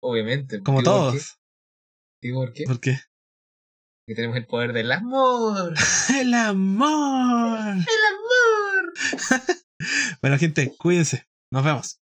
obviamente. Como Digo, ¿por todos. qué? Digo, ¿por qué? Porque. Que tenemos el poder del amor. ¡El amor! ¡El amor! Bueno, gente, cuídense. Nos vemos.